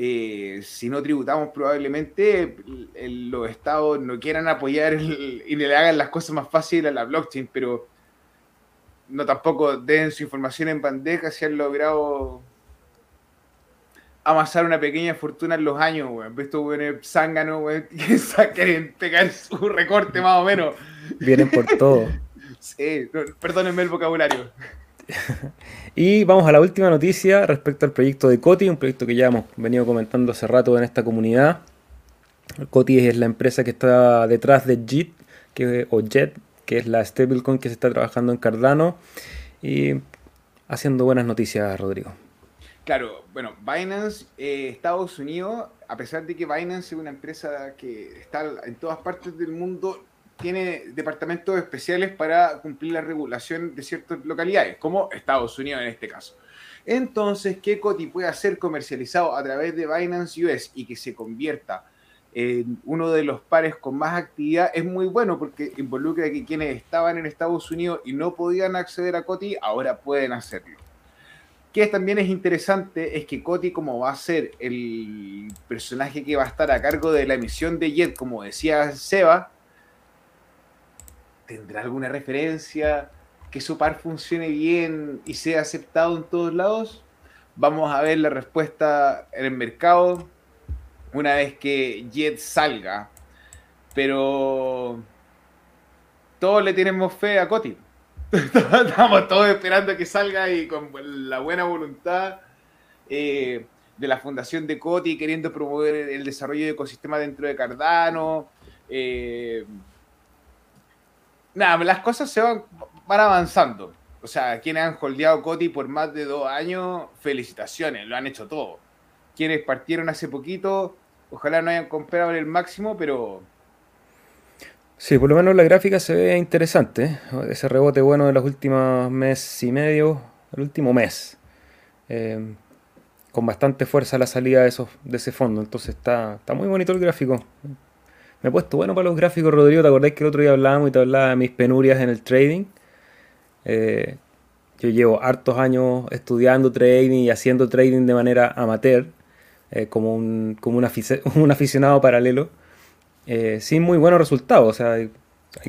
eh, si no tributamos probablemente los estados no quieran apoyar y le hagan las cosas más fáciles a la blockchain, pero no tampoco den su información en bandeja si han logrado amasar una pequeña fortuna en los años, weón. Estos weones zánganos, weón, (laughs) que quieren pegar su recorte más o menos. Vienen por todo. (laughs) sí, perdónenme el vocabulario. (laughs) y vamos a la última noticia respecto al proyecto de Coti, un proyecto que ya hemos venido comentando hace rato en esta comunidad. Coti es la empresa que está detrás de JIT, que, o JET, que es la stablecoin que se está trabajando en Cardano y haciendo buenas noticias, Rodrigo. Claro, bueno, Binance, eh, Estados Unidos, a pesar de que Binance es una empresa que está en todas partes del mundo, tiene departamentos especiales para cumplir la regulación de ciertas localidades, como Estados Unidos en este caso. Entonces, que Coti pueda ser comercializado a través de Binance US y que se convierta en uno de los pares con más actividad es muy bueno porque involucra que quienes estaban en Estados Unidos y no podían acceder a Coti ahora pueden hacerlo. Que también es interesante es que Coti, como va a ser el personaje que va a estar a cargo de la emisión de Jet, como decía Seba, ¿Tendrá alguna referencia? ¿Que su par funcione bien y sea aceptado en todos lados? Vamos a ver la respuesta en el mercado una vez que Jet salga. Pero todos le tenemos fe a Coti. (laughs) Estamos todos esperando que salga y con la buena voluntad eh, de la fundación de Coti queriendo promover el desarrollo de ecosistema dentro de Cardano. Eh, nada, las cosas se van, van avanzando. O sea, quienes han holdeado Coti por más de dos años, felicitaciones, lo han hecho todo. Quienes partieron hace poquito, ojalá no hayan comprado el máximo, pero... Sí, por lo menos la gráfica se ve interesante. ¿eh? Ese rebote bueno de los últimos meses y medio, el último mes. Eh, con bastante fuerza la salida de, esos, de ese fondo. Entonces está, está muy bonito el gráfico. Me he puesto bueno para los gráficos, Rodrigo. ¿Te acordás que el otro día hablábamos y te hablaba de mis penurias en el trading? Eh, yo llevo hartos años estudiando trading y haciendo trading de manera amateur, eh, como, un, como un, (laughs) aficionado paralelo, eh, sin muy buenos resultados. O sea, hay,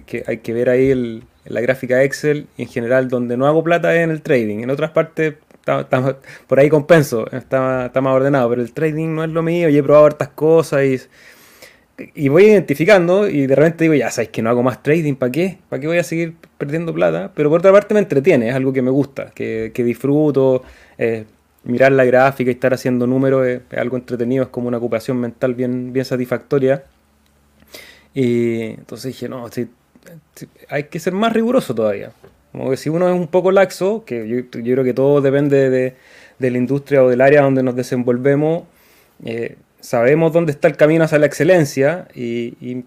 que, hay que ver ahí la gráfica Excel en general, donde no hago plata es en el trading. En otras partes, por ahí compenso, está, está más ordenado, pero el trading no es lo mío. Y he probado hartas cosas y y voy identificando y de repente digo, ya sabes que no hago más trading, ¿para qué? ¿Para qué voy a seguir perdiendo plata? Pero por otra parte me entretiene, es algo que me gusta, que, disfruto, eh, mirar la gráfica y estar haciendo números es, algo entretenido, es como una ocupación mental bien, bien satisfactoria. Y entonces dije, no, hay que ser más riguroso todavía. Como que si uno es un poco laxo, que yo, creo que todo depende de, de, la industria o del área donde nos desenvolvemos, eh, sabemos dónde está el camino hacia la excelencia y,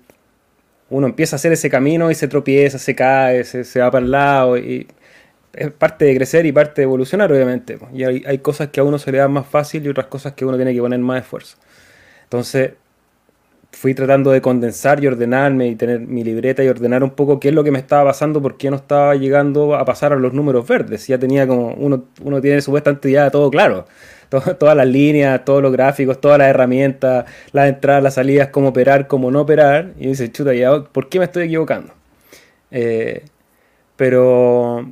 uno empieza a hacer ese camino y se tropieza, se cae, se, va para el lado y es parte de crecer y parte de evolucionar obviamente. Y hay, cosas que a uno se le dan más fácil y otras cosas que uno tiene que poner más esfuerzo. Entonces fui tratando de condensar y ordenarme y tener mi libreta y ordenar un poco qué es lo que me estaba pasando, por qué no estaba llegando a pasar a los números verdes. Ya tenía como, uno, uno tiene supuestamente ya todo claro todas las líneas, todos los gráficos, todas las herramientas, las entradas, las salidas, cómo operar, cómo no operar. Y dice, chuta, ya, ¿por qué me estoy equivocando? Eh, pero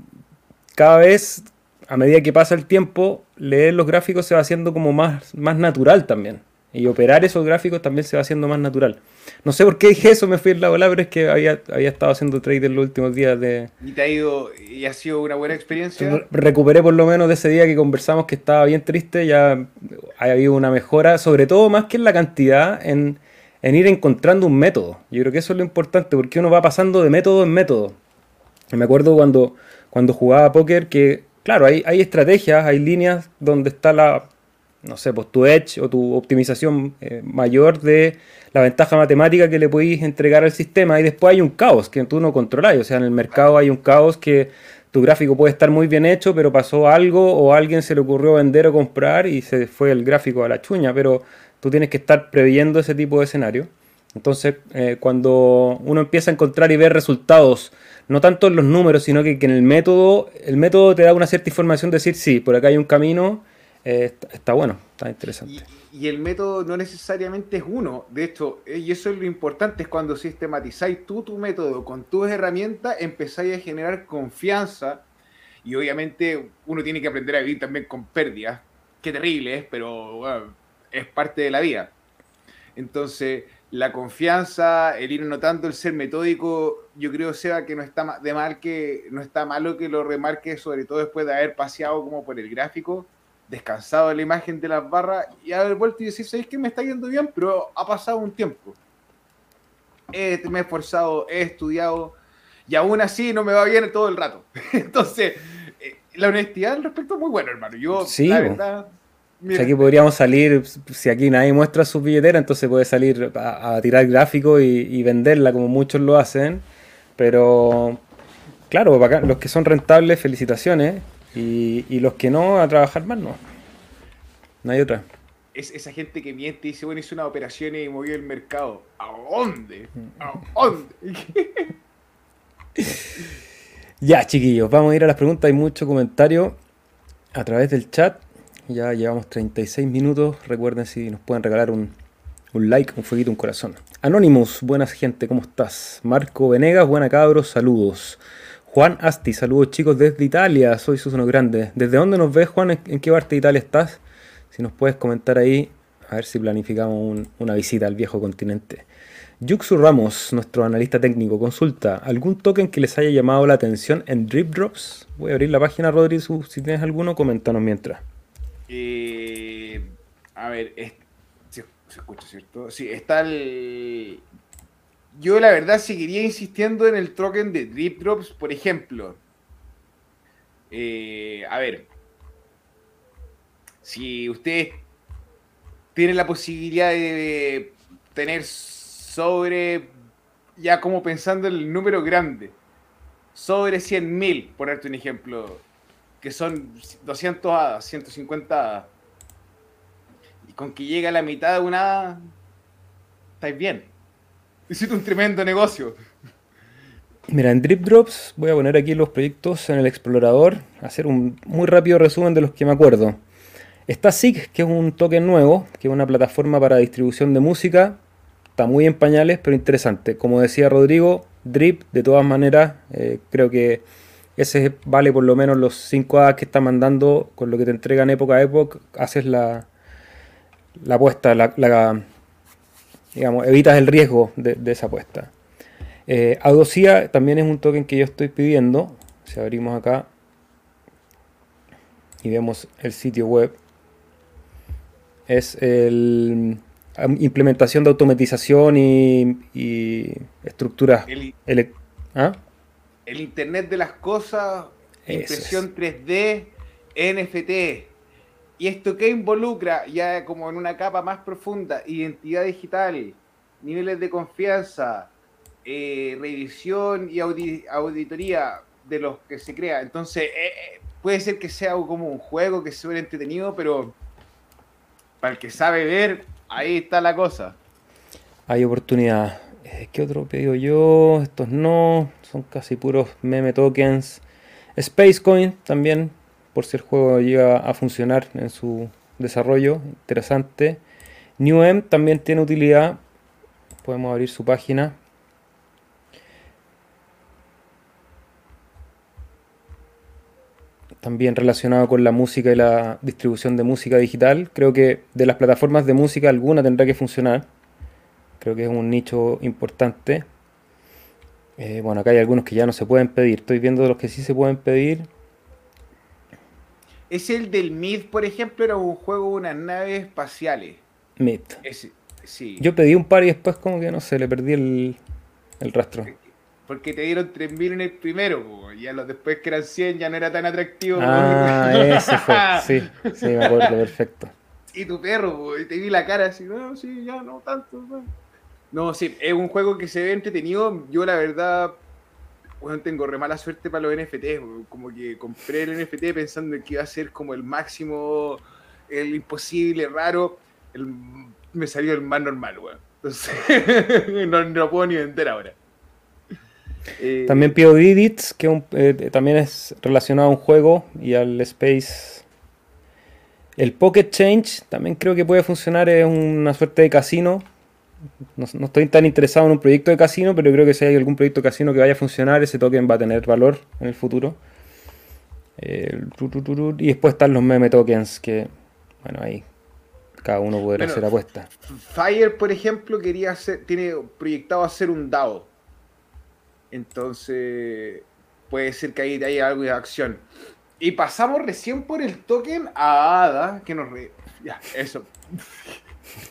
cada vez, a medida que pasa el tiempo, leer los gráficos se va haciendo como más, más natural también. Y operar esos gráficos también se va haciendo más natural. No sé por qué dije eso, me fui en la bola, pero es que había, había estado haciendo trade en los últimos días de... ¿Y te ha ido y ha sido una buena experiencia? recuperé por lo menos de ese día que conversamos que estaba bien triste, ya ha habido una mejora, sobre todo más que en la cantidad, en, en ir encontrando un método. Yo creo que eso es lo importante, porque uno va pasando de método en método. me acuerdo cuando, cuando jugaba póker que, claro, hay, hay estrategias, hay líneas donde está la no sé, pues tu edge o tu optimización eh, mayor de la ventaja matemática que le podéis entregar al sistema y después hay un caos que tú no controlas. O sea, en el mercado hay un caos que tu gráfico puede estar muy bien hecho, pero pasó algo o alguien se le ocurrió vender o comprar y se fue el gráfico a la chuña, pero tú tienes que estar previendo ese tipo de escenario. Entonces, eh, cuando uno empieza a encontrar y ver resultados, no tanto en los números, sino que, en el método, el método te da una cierta información de decir, sí, por acá hay un camino, eh, está, bueno, está interesante. Y, el método no necesariamente es uno, de hecho, eh, y eso es lo importante, es cuando sistematizáis tú tu método con tus herramientas, empezáis a generar confianza y obviamente uno tiene que aprender a vivir también con pérdidas, qué terrible es, pero es parte de la vida. Entonces, la confianza, el ir notando, el ser metódico, yo creo, Seba, que no está de mal que no está malo que lo remarque, sobre todo después de haber paseado como por el gráfico, descansado de la imagen de las barras y haber vuelto y decir, ¿sabéis que me está yendo bien? Pero ha pasado un tiempo. me he esforzado, he estudiado y aún así no me va bien todo el rato. (laughs) Entonces, eh, la honestidad al respecto es muy buena, hermano. Yo, la verdad aquí podríamos salir, si aquí nadie muestra su billetera, entonces puede salir a, tirar gráfico y, venderla como muchos lo hacen. Pero claro, los que son rentables, felicitaciones. Y, los que no, a trabajar más, no. No hay otra. Es esa gente que miente y dice, bueno, hice una operación y movió el mercado. ¿A dónde? ¿A dónde? (laughs) ya, chiquillos, vamos a ir a las preguntas. Hay mucho comentario a través del chat. Ya llevamos 36 minutos. Recuerden si nos pueden regalar un, like, un fueguito, un corazón. Anonymous, buenas gente, ¿cómo estás? Marco Venegas, buena cabros, saludos. Juan Asti, saludos chicos desde Italia, soy Susano Grande. ¿Desde dónde nos ves, Juan? ¿En qué parte de Italia estás? Si nos puedes comentar ahí, a ver si planificamos una visita al viejo continente. Yuxu Ramos, nuestro analista técnico, consulta, ¿algún token que les haya llamado la atención en Drip Drops? Voy a abrir la página, Rodri, si tienes alguno, coméntanos mientras. Eh, a ver, se, escucha, ¿cierto? Sí, está el... Yo la verdad seguiría insistiendo en el token de Drip Drops, por ejemplo. Eh, a ver, si ustedes tienen la posibilidad de tener sobre, ya como pensando en el número grande, sobre 100.000, por darte un ejemplo, que son 200 hadas, 150 hadas. Y con que llega a la mitad de una hada, estáis bien. Hiciste un tremendo negocio. Mira, en Drip Drops voy a poner aquí los proyectos en el explorador, hacer un muy rápido resumen de los que me acuerdo. Está SIG, que es un token nuevo, que es una plataforma para distribución de música. Está muy en pañales, pero interesante. Como decía Rodrigo, Drip, de todas maneras, eh, creo que ese vale por lo menos los 5 A que está mandando con lo que te entregan época a época, haces la, la apuesta, la, digamos, evitas el riesgo de, esa apuesta. Eh, también es un token que yo estoy pidiendo. Si abrimos acá y vemos el sitio web, es el implementación de automatización y, estructuras. ¿Ah? el Internet de las Cosas, impresión 3D, NFT. ¿Y esto qué involucra? Ya como en una capa más profunda, identidad digital, niveles de confianza, eh, revisión y auditoría de los que se crea. Entonces, eh, eh, puede ser que sea como un juego que sea entretenido, pero para el que sabe ver, ahí está la cosa. Hay oportunidad. ¿Qué otro pedido yo? Estos no son casi puros meme tokens. Spacecoin también, por si el juego llega a funcionar en su desarrollo, interesante. NewM también tiene utilidad, podemos abrir su página. También relacionado con la música y la distribución de música digital. Creo que de las plataformas de música alguna tendrá que funcionar. Creo que es un nicho importante. Eh, bueno, acá hay algunos que ya no se pueden pedir. Estoy viendo los que sí se pueden pedir. Es el del Myth, por ejemplo, era un juego de unas naves espaciales. Myth. sí. Yo pedí un par y después como que no sé, le perdí el, rastro. Porque te dieron 3.000 en el primero, y a los después que eran 100 ya no era tan atractivo. Ah, (laughs) ese fue, sí, sí, me acuerdo, perfecto. Y tu perro, y te vi la cara así, no, sí, ya no tanto. No, sí, es un juego que se ve entretenido. Yo, la verdad, bueno, tengo re mala suerte para los NFT. Como que compré el NFT pensando en que iba a ser como el máximo, el imposible, raro. me salió el más normal, weón. Entonces, (laughs) no, lo puedo ni vender ahora. Eh, también pido Edits, que eh, también es relacionado a un juego y al Space. El Pocket Change también creo que puede funcionar, es una suerte de casino. No, estoy tan interesado en un proyecto de casino, pero creo que si hay algún proyecto de casino que vaya a funcionar, ese token va a tener valor en el futuro. y después están los meme tokens, que bueno, ahí cada uno puede hacer apuestas. Fire, por ejemplo, quería hacer, tiene proyectado hacer un DAO. Entonces, puede ser que ahí haya algo de acción. Y pasamos recién por el token a ADA, que nos... Ya, eso.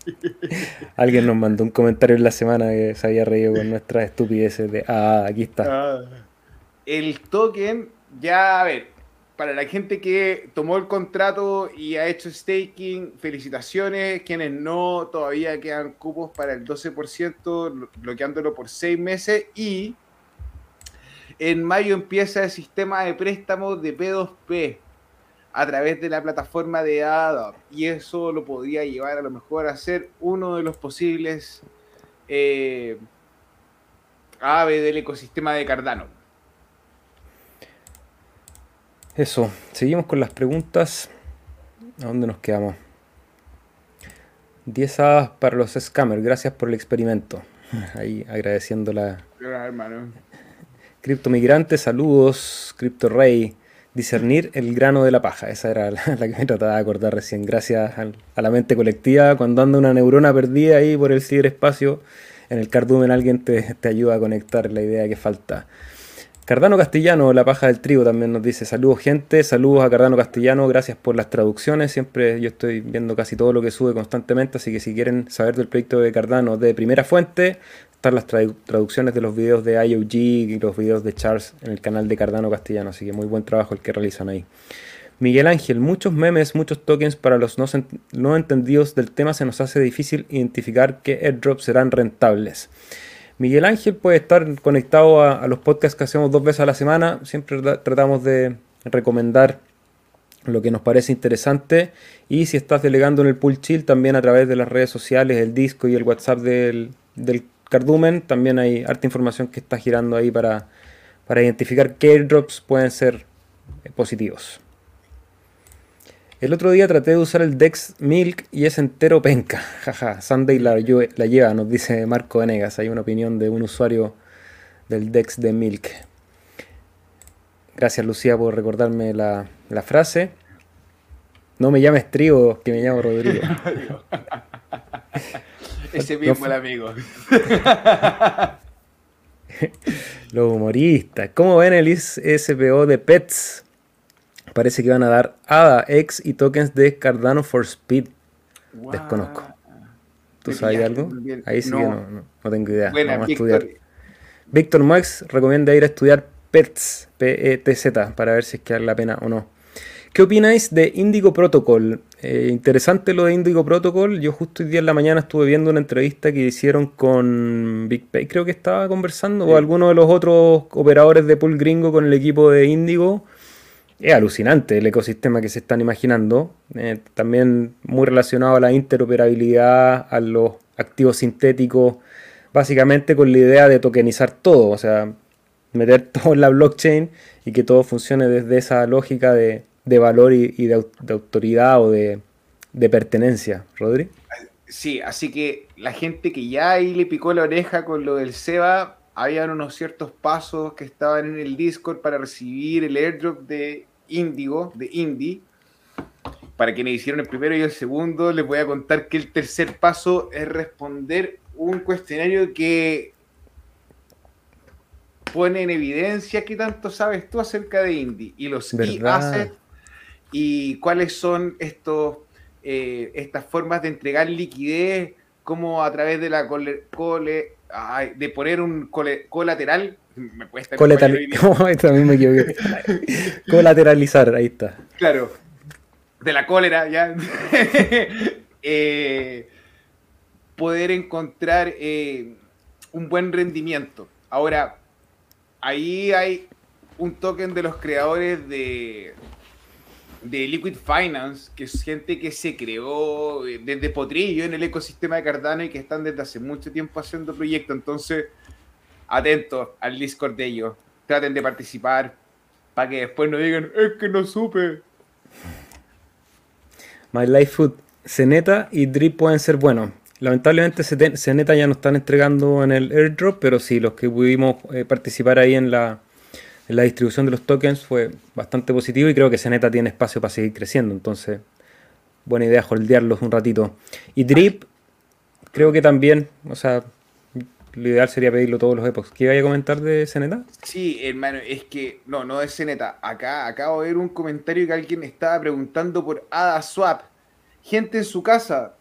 (laughs) Alguien nos mandó un comentario en la semana que se había reído con nuestras estupideces de... Ah, aquí está. Ah. El token, ya, a ver, para la gente que tomó el contrato y ha hecho staking, felicitaciones. Quienes no, todavía quedan cupos para el 12%, bloqueándolo por seis meses. Y en mayo empieza el sistema de préstamos de P2P a través de la plataforma de ADA. Y eso lo podría llevar a lo mejor a ser uno de los posibles eh, ave del ecosistema de Cardano. Eso, seguimos con las preguntas. ¿A dónde nos quedamos? 10 hadas para los scammers, gracias por el experimento. (laughs) Ahí agradeciendo la. hermano. Criptomigrante, saludos. Cripto Rey, discernir el grano de la paja. Esa era la, (laughs) que me trataba de acordar recién. Gracias a, la mente colectiva. Cuando anda una neurona perdida ahí por el ciberespacio, en el cardumen alguien te, te ayuda a conectar la idea que falta. Cardano Castellano, La Paja del Trigo, también nos dice, saludos gente, saludos a Cardano Castellano, gracias por las traducciones, siempre yo estoy viendo casi todo lo que sube constantemente, así que si quieren saber del proyecto de Cardano de primera fuente, están las traducciones de los videos de IOG y los videos de Charles en el canal de Cardano Castellano, así que muy buen trabajo el que realizan ahí. Miguel Ángel, muchos memes, muchos tokens para los no, no entendidos del tema se nos hace difícil identificar qué airdrops serán rentables. Miguel Ángel puede estar conectado a, los podcasts que hacemos dos veces a la semana. Siempre tratamos de recomendar lo que nos parece interesante. Y si estás delegando en el Pool Chill, también a través de las redes sociales, el disco y el WhatsApp del, Cardumen, también hay harta información que está girando ahí para, para identificar qué airdrops pueden ser eh, positivos. El otro día traté de usar el Dex Milk y es entero penca. (laughs) Jaja, Sunday la, la, lleva, nos dice Marco Venegas. Hay una opinión de un usuario del Dex de Milk. Gracias Lucía por recordarme la, frase. No me llames Trigo, que me llamo Rodrigo. (laughs) (laughs) Ese mismo el amigo. (laughs) Los humoristas. ¿Cómo ven el SPO de Pets? Parece que van a dar ADA, X y tokens de Cardano for Speed. Desconozco. ¿Tú sabes algo? Ahí sí que no, no, tengo idea. Vamos a estudiar. Víctor Max recomienda ir a estudiar PETZ, P-E-T-Z, para ver si es que vale la pena o no. ¿Qué opináis de Indigo Protocol? Eh, interesante lo de Indigo Protocol. Yo justo hoy día en la mañana estuve viendo una entrevista que hicieron con Big Pay, creo que estaba conversando, o alguno de los otros operadores de pool gringo con el equipo de Indigo es alucinante el ecosistema que se están imaginando. Eh, también muy relacionado a la interoperabilidad, a los activos sintéticos, básicamente con la idea de tokenizar todo, o sea, meter (laughs) todo en la blockchain y que todo funcione desde esa lógica de, valor y, de, autoridad o de, pertenencia. Rodri. Sí, así que la gente que ya ahí le picó la oreja con lo del SEBA, habían unos ciertos pasos que estaban en el Discord para recibir el airdrop de Índigo, de Indie. Para quienes hicieron el primero y el segundo, les voy a contar que el tercer paso es responder un cuestionario que pone en evidencia qué tanto sabes tú acerca de Indie y los key assets y cuáles son estos eh, estas formas de entregar liquidez como a través de la cole, de poner un colateral me cuesta. (laughs) también me equivoqué. Colateralizar, ahí está. Claro. De la cólera, ya. (laughs) Eh, poder encontrar eh, un buen rendimiento. Ahora, ahí hay un token de los creadores de, de Liquid Finance, que es gente que se creó eh, desde Potrillo en el ecosistema de Cardano y que están desde hace mucho tiempo haciendo proyectos. Entonces, atentos al Discord de ellos. Traten de participar para que después no digan, es que no supe. My Life Food, Zeneta y Drip pueden ser buenos. Lamentablemente Zeneta ya no están entregando en el airdrop, pero sí, los que pudimos eh, participar ahí en la, la distribución de los tokens fue bastante positivo y creo que Zeneta tiene espacio para seguir creciendo. Entonces, buena idea holdearlos un ratito. Y Drip, creo que también, o sea, lo ideal sería pedirlo todos los epochs. ¿Qué iba a comentar de Zeneta? Sí, hermano, es que, no, no es Zeneta. Acá acabo de ver un comentario que alguien estaba preguntando por ADA Swap. Gente en su casa,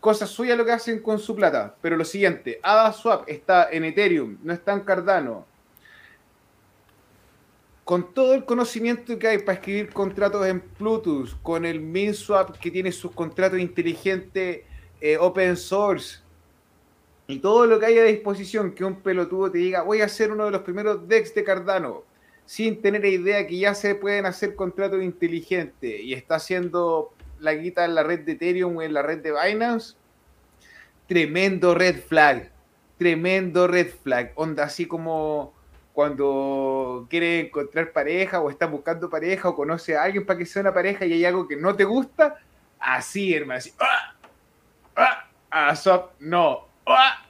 cosas suyas lo que hacen con su plata. Pero lo siguiente, ADA Swap está en Ethereum, no está en Cardano con todo el conocimiento que hay para escribir contratos en Bluetooth, con el MinSwap que tiene sus contratos inteligentes eh, open source, y todo lo que hay a disposición, que un pelotudo te diga, voy a ser uno de los primeros DEX de Cardano, sin tener idea que ya se pueden hacer contratos inteligentes, y está haciendo la guita en la red de Ethereum o en la red de Binance, tremendo red flag, tremendo red flag, onda así como cuando quieres encontrar pareja o estás buscando pareja o conoce a alguien para que sea una pareja y hay algo que no te gusta, así, hermano, así, ¡ah! ¡ah! ¡Ah! no, ¡ah!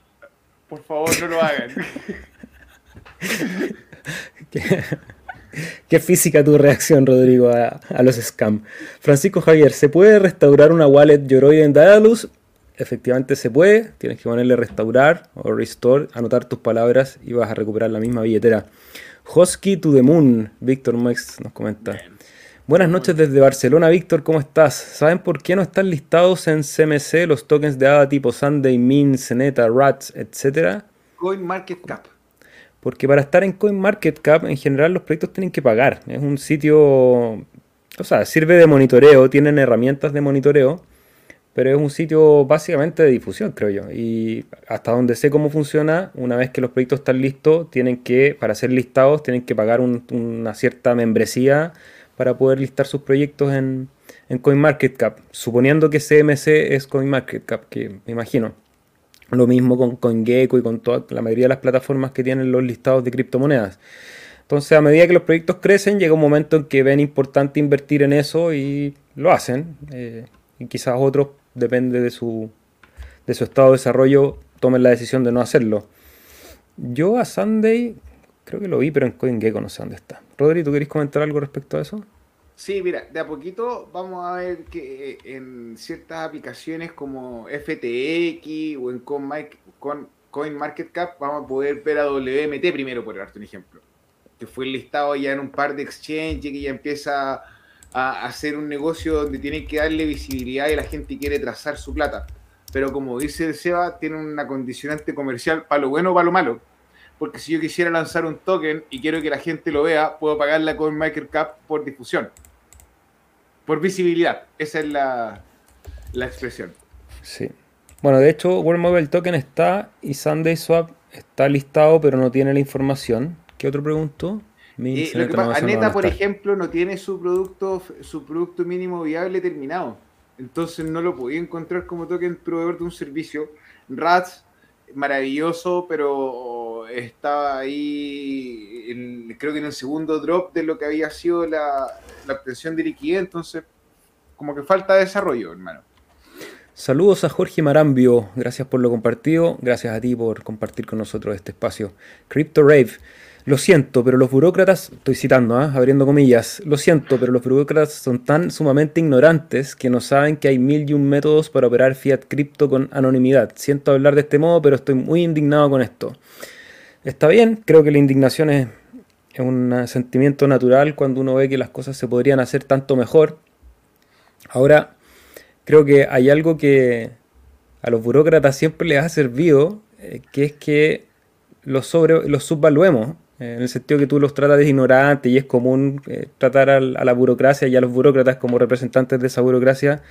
por favor, no lo hagan. (laughs) ¿Qué, física tu reacción, Rodrigo, a, los scams. Francisco Javier, ¿se puede restaurar una wallet Yoroi en Daedalus? Efectivamente se puede, tienes que ponerle restaurar o restore, anotar tus palabras y vas a recuperar la misma billetera. Hosky to the Moon, Víctor Mex nos comenta. Buenas noches desde Barcelona, Víctor, ¿cómo estás? ¿Saben por qué no están listados en CMC los tokens de ADA tipo Sunday, Min, Zeneta, Rats, etcétera? CoinMarketCap. Porque para estar en CoinMarketCap, en general los proyectos tienen que pagar. Es un sitio, o sea, sirve de monitoreo, tienen herramientas de monitoreo, pero es un sitio básicamente de difusión, creo yo. Y hasta donde sé cómo funciona, una vez que los proyectos están listos, tienen que, para ser listados, tienen que pagar una cierta membresía para poder listar sus proyectos en, en CoinMarketCap, suponiendo que CMC es CoinMarketCap, que me imagino. Lo mismo con CoinGecko y con toda la mayoría de las plataformas que tienen los listados de criptomonedas. Entonces, a medida que los proyectos crecen, llega un momento en que ven importante invertir en eso y lo hacen. Eh, y quizás otros depende de su, de su estado de desarrollo, tomen la decisión de no hacerlo. Yo a Sunday creo que lo vi, pero en CoinGecko no sé dónde está. Rodri, ¿tú querés comentar algo respecto a eso? Sí, mira, de a poquito vamos a ver que en ciertas aplicaciones como FTX o en CoinMarketCap vamos a poder ver a WMT primero, por darte un ejemplo. Que fue listado ya en un par de exchanges que ya empieza a hacer un negocio donde tienen que darle visibilidad y la gente quiere trazar su plata. Pero como dice el Seba, tiene una condicionante comercial para lo bueno o para lo malo. Porque si yo quisiera lanzar un token y quiero que la gente lo vea, puedo pagarla con Microcap por difusión. Por visibilidad. Esa es la, la expresión. Sí. Bueno, de hecho, World Mobile Token está y Sunday Swap está listado, pero no tiene la información. ¿Qué otro pregunto? Eh, lo que Aneta, por ejemplo, no tiene su producto, su producto mínimo viable terminado. Entonces no lo podía encontrar como token proveedor de un servicio. Rats, maravilloso, pero estaba ahí, creo que en el segundo drop de lo que había sido la, la obtención de liquidez. Entonces, como que falta desarrollo, hermano. Saludos a Jorge Marambio, gracias por lo compartido, gracias a ti por compartir con nosotros este espacio. Crypto Rave, lo siento, pero los burócratas, estoy citando, ¿ah? abriendo comillas, lo siento, pero los burócratas son tan sumamente ignorantes que no saben que hay mil y un métodos para operar fiat cripto con anonimidad. Siento hablar de este modo, pero estoy muy indignado con esto. Está bien, creo que la indignación es, un sentimiento natural cuando uno ve que las cosas se podrían hacer tanto mejor. Ahora, creo que hay algo que a los burócratas siempre les ha servido, eh, que es que los, sobre, los subvaluemos en el sentido que tú los tratas de ignorantes y es común eh, tratar a, la burocracia y a los burócratas como representantes de esa burocracia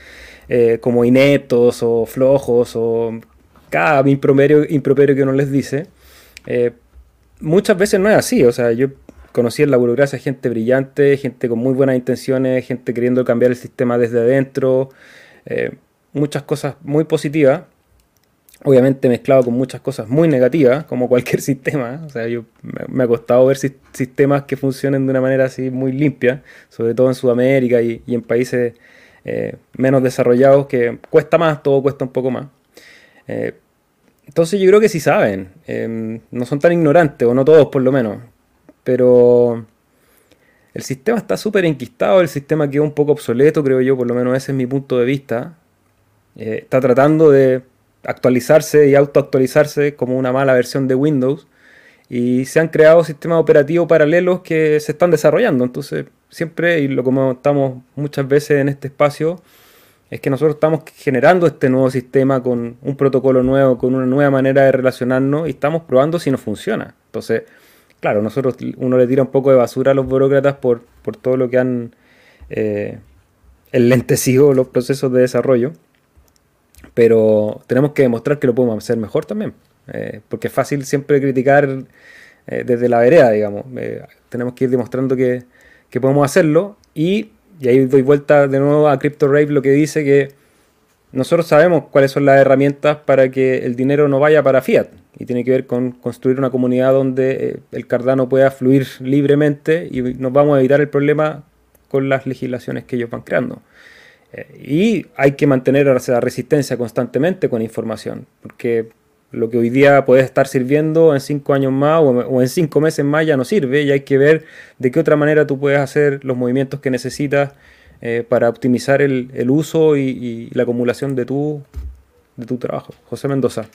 eh, como ineptos o flojos o cada improperio, improperio que uno les dice. Eh, muchas veces no es así, o sea, yo conocí en la burocracia gente brillante, gente con muy buenas intenciones, gente queriendo cambiar el sistema desde adentro, eh, muchas cosas muy positivas, obviamente mezclado con muchas cosas muy negativas, como cualquier (laughs) sistema. O sea, yo me, ha costado ver sistemas que funcionen de una manera así muy limpia, sobre todo en Sudamérica y, en países eh, menos desarrollados, que cuesta más, todo cuesta un poco más. Eh, entonces yo creo que sí saben, em, no son tan ignorantes, o no todos por lo menos, pero el sistema está súper enquistado, el sistema quedó un poco obsoleto, creo yo, por lo menos ese es mi punto de vista. Eh, está tratando de actualizarse y autoactualizarse como una mala versión de Windows y se han creado sistemas operativos paralelos que se están desarrollando. Entonces, siempre, y lo comentamos muchas veces en este espacio, es que nosotros estamos generando este nuevo sistema con un protocolo nuevo, con una nueva manera de relacionarnos y estamos probando si nos funciona. Entonces, claro, nosotros uno le tira un poco de basura a los burócratas por, por todo lo que han eh, enlentecido los procesos de desarrollo, pero tenemos que demostrar que lo podemos hacer mejor también, eh, porque es fácil siempre criticar eh, desde la vereda, digamos. tenemos que ir demostrando que, que podemos hacerlo y y ahí doy vuelta de nuevo a CryptoRave lo que dice que nosotros sabemos cuáles son las herramientas para que el dinero no vaya para fiat. Y tiene que ver con construir una comunidad donde eh, el Cardano pueda fluir libremente y nos vamos a evitar el problema con las legislaciones que ellos van creando. Eh, y hay que mantener la resistencia constantemente con información, porque lo que hoy día puede estar sirviendo en cinco años más o, en cinco meses más ya no sirve y hay que ver de qué otra manera tú puedes hacer los movimientos que necesitas eh, para optimizar el, uso y, la acumulación de tu, de tu trabajo. José Mendoza,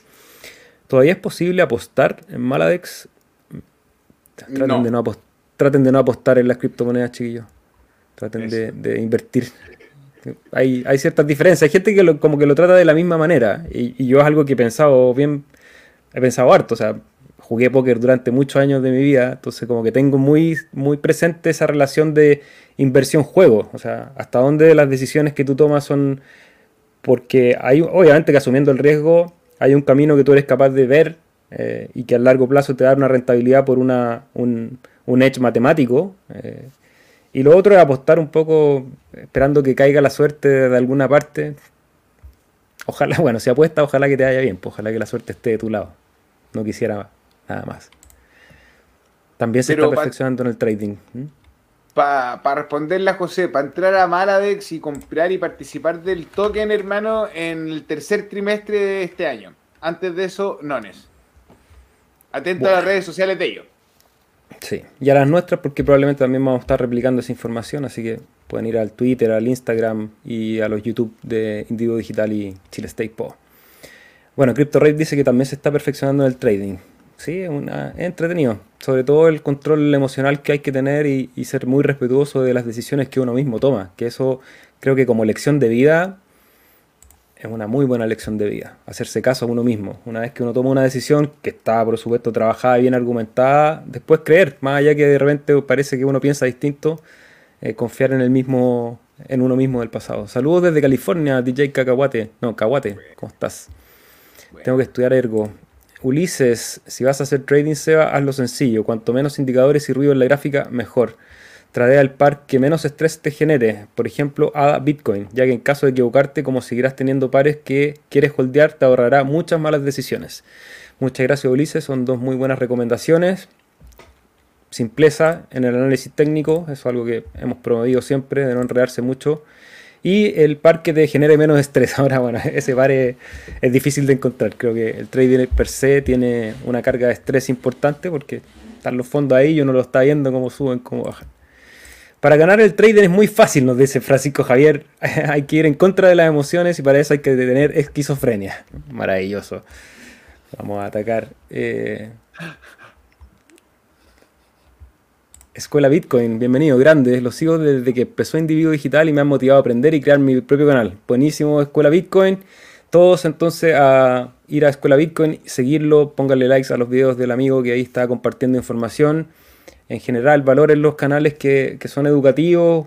¿todavía es posible apostar en Maladex? Traten, De, no traten de no apostar en las criptomonedas, chiquillos. Traten de invertir hay, ciertas diferencias. Hay gente que como que lo trata de la misma manera. Y, yo es algo que he pensado bien, he pensado harto. O sea, jugué póker durante muchos años de mi vida. Entonces como que tengo muy, muy presente esa relación de inversión-juego. O sea, hasta dónde las decisiones que tú tomas son... Porque hay, obviamente que asumiendo el riesgo, hay un camino que tú eres capaz de ver eh, y que a largo plazo te da una rentabilidad por una, un, un edge matemático. Eh, y lo otro es apostar un poco, esperando que caiga la suerte de alguna parte. Ojalá, (laughs) bueno, si apuesta, ojalá que te vaya bien, pues ojalá que la suerte esté de tu lado. No quisiera nada más. También se está perfeccionando en el trading. Para responderle a José, para entrar a Maladex y comprar y participar del token, hermano, en el tercer trimestre de este año. Antes de eso, nones. Atento a las redes sociales de ellos. Sí, y a las nuestras porque probablemente también vamos a estar replicando esa información, así que pueden ir al Twitter, al Instagram y a los YouTube de Indigo Digital y Chile State Po. Bueno, CryptoRate dice que también se está perfeccionando en el trading. Sí, es, entretenido. Sobre todo el control emocional que hay que tener y, y ser muy respetuoso de las decisiones que uno mismo toma. Que eso creo que como lección de vida es una muy buena lección de vida, hacerse caso a uno mismo. Una vez que uno toma una decisión que está, por supuesto, trabajada y bien argumentada, después creer, más allá que de repente parece que uno piensa distinto, eh, confiar en el mismo, en uno mismo del pasado. Saludos desde California, DJ Cacahuate. No, Caguate, ¿cómo estás? Tengo que estudiar ergo. Ulises, si vas a hacer trading, Seba, hazlo sencillo. Cuanto menos indicadores y ruido en la gráfica, mejor tradea el par que menos estrés te genere, por ejemplo a Bitcoin, ya que en caso de equivocarte, como seguirás teniendo pares que quieres holdear, te ahorrará muchas malas decisiones. Muchas gracias Ulises, son dos muy buenas recomendaciones. Simpleza en el análisis técnico, eso es algo que hemos promovido siempre, de no enredarse mucho. Y el par que te genere menos estrés. (laughs) Ahora, bueno, ese par es, es difícil de encontrar. Creo que el trading per se tiene una carga de estrés importante porque están los fondos ahí y uno lo está viendo cómo suben, cómo bajan. Para ganar el trading es muy fácil, nos dice Francisco Javier. (laughs) hay que ir en contra de las emociones y para eso hay que tener esquizofrenia. Maravilloso. Vamos a atacar. Eh, Escuela Bitcoin, bienvenido, grande. Lo sigo desde que empezó Individuo Digital y me han motivado a aprender y crear mi propio canal. Buenísimo, Escuela Bitcoin. Todos entonces a ir a Escuela Bitcoin, seguirlo, pónganle likes a los videos del amigo que ahí está compartiendo información en general, valoren los canales que, son educativos.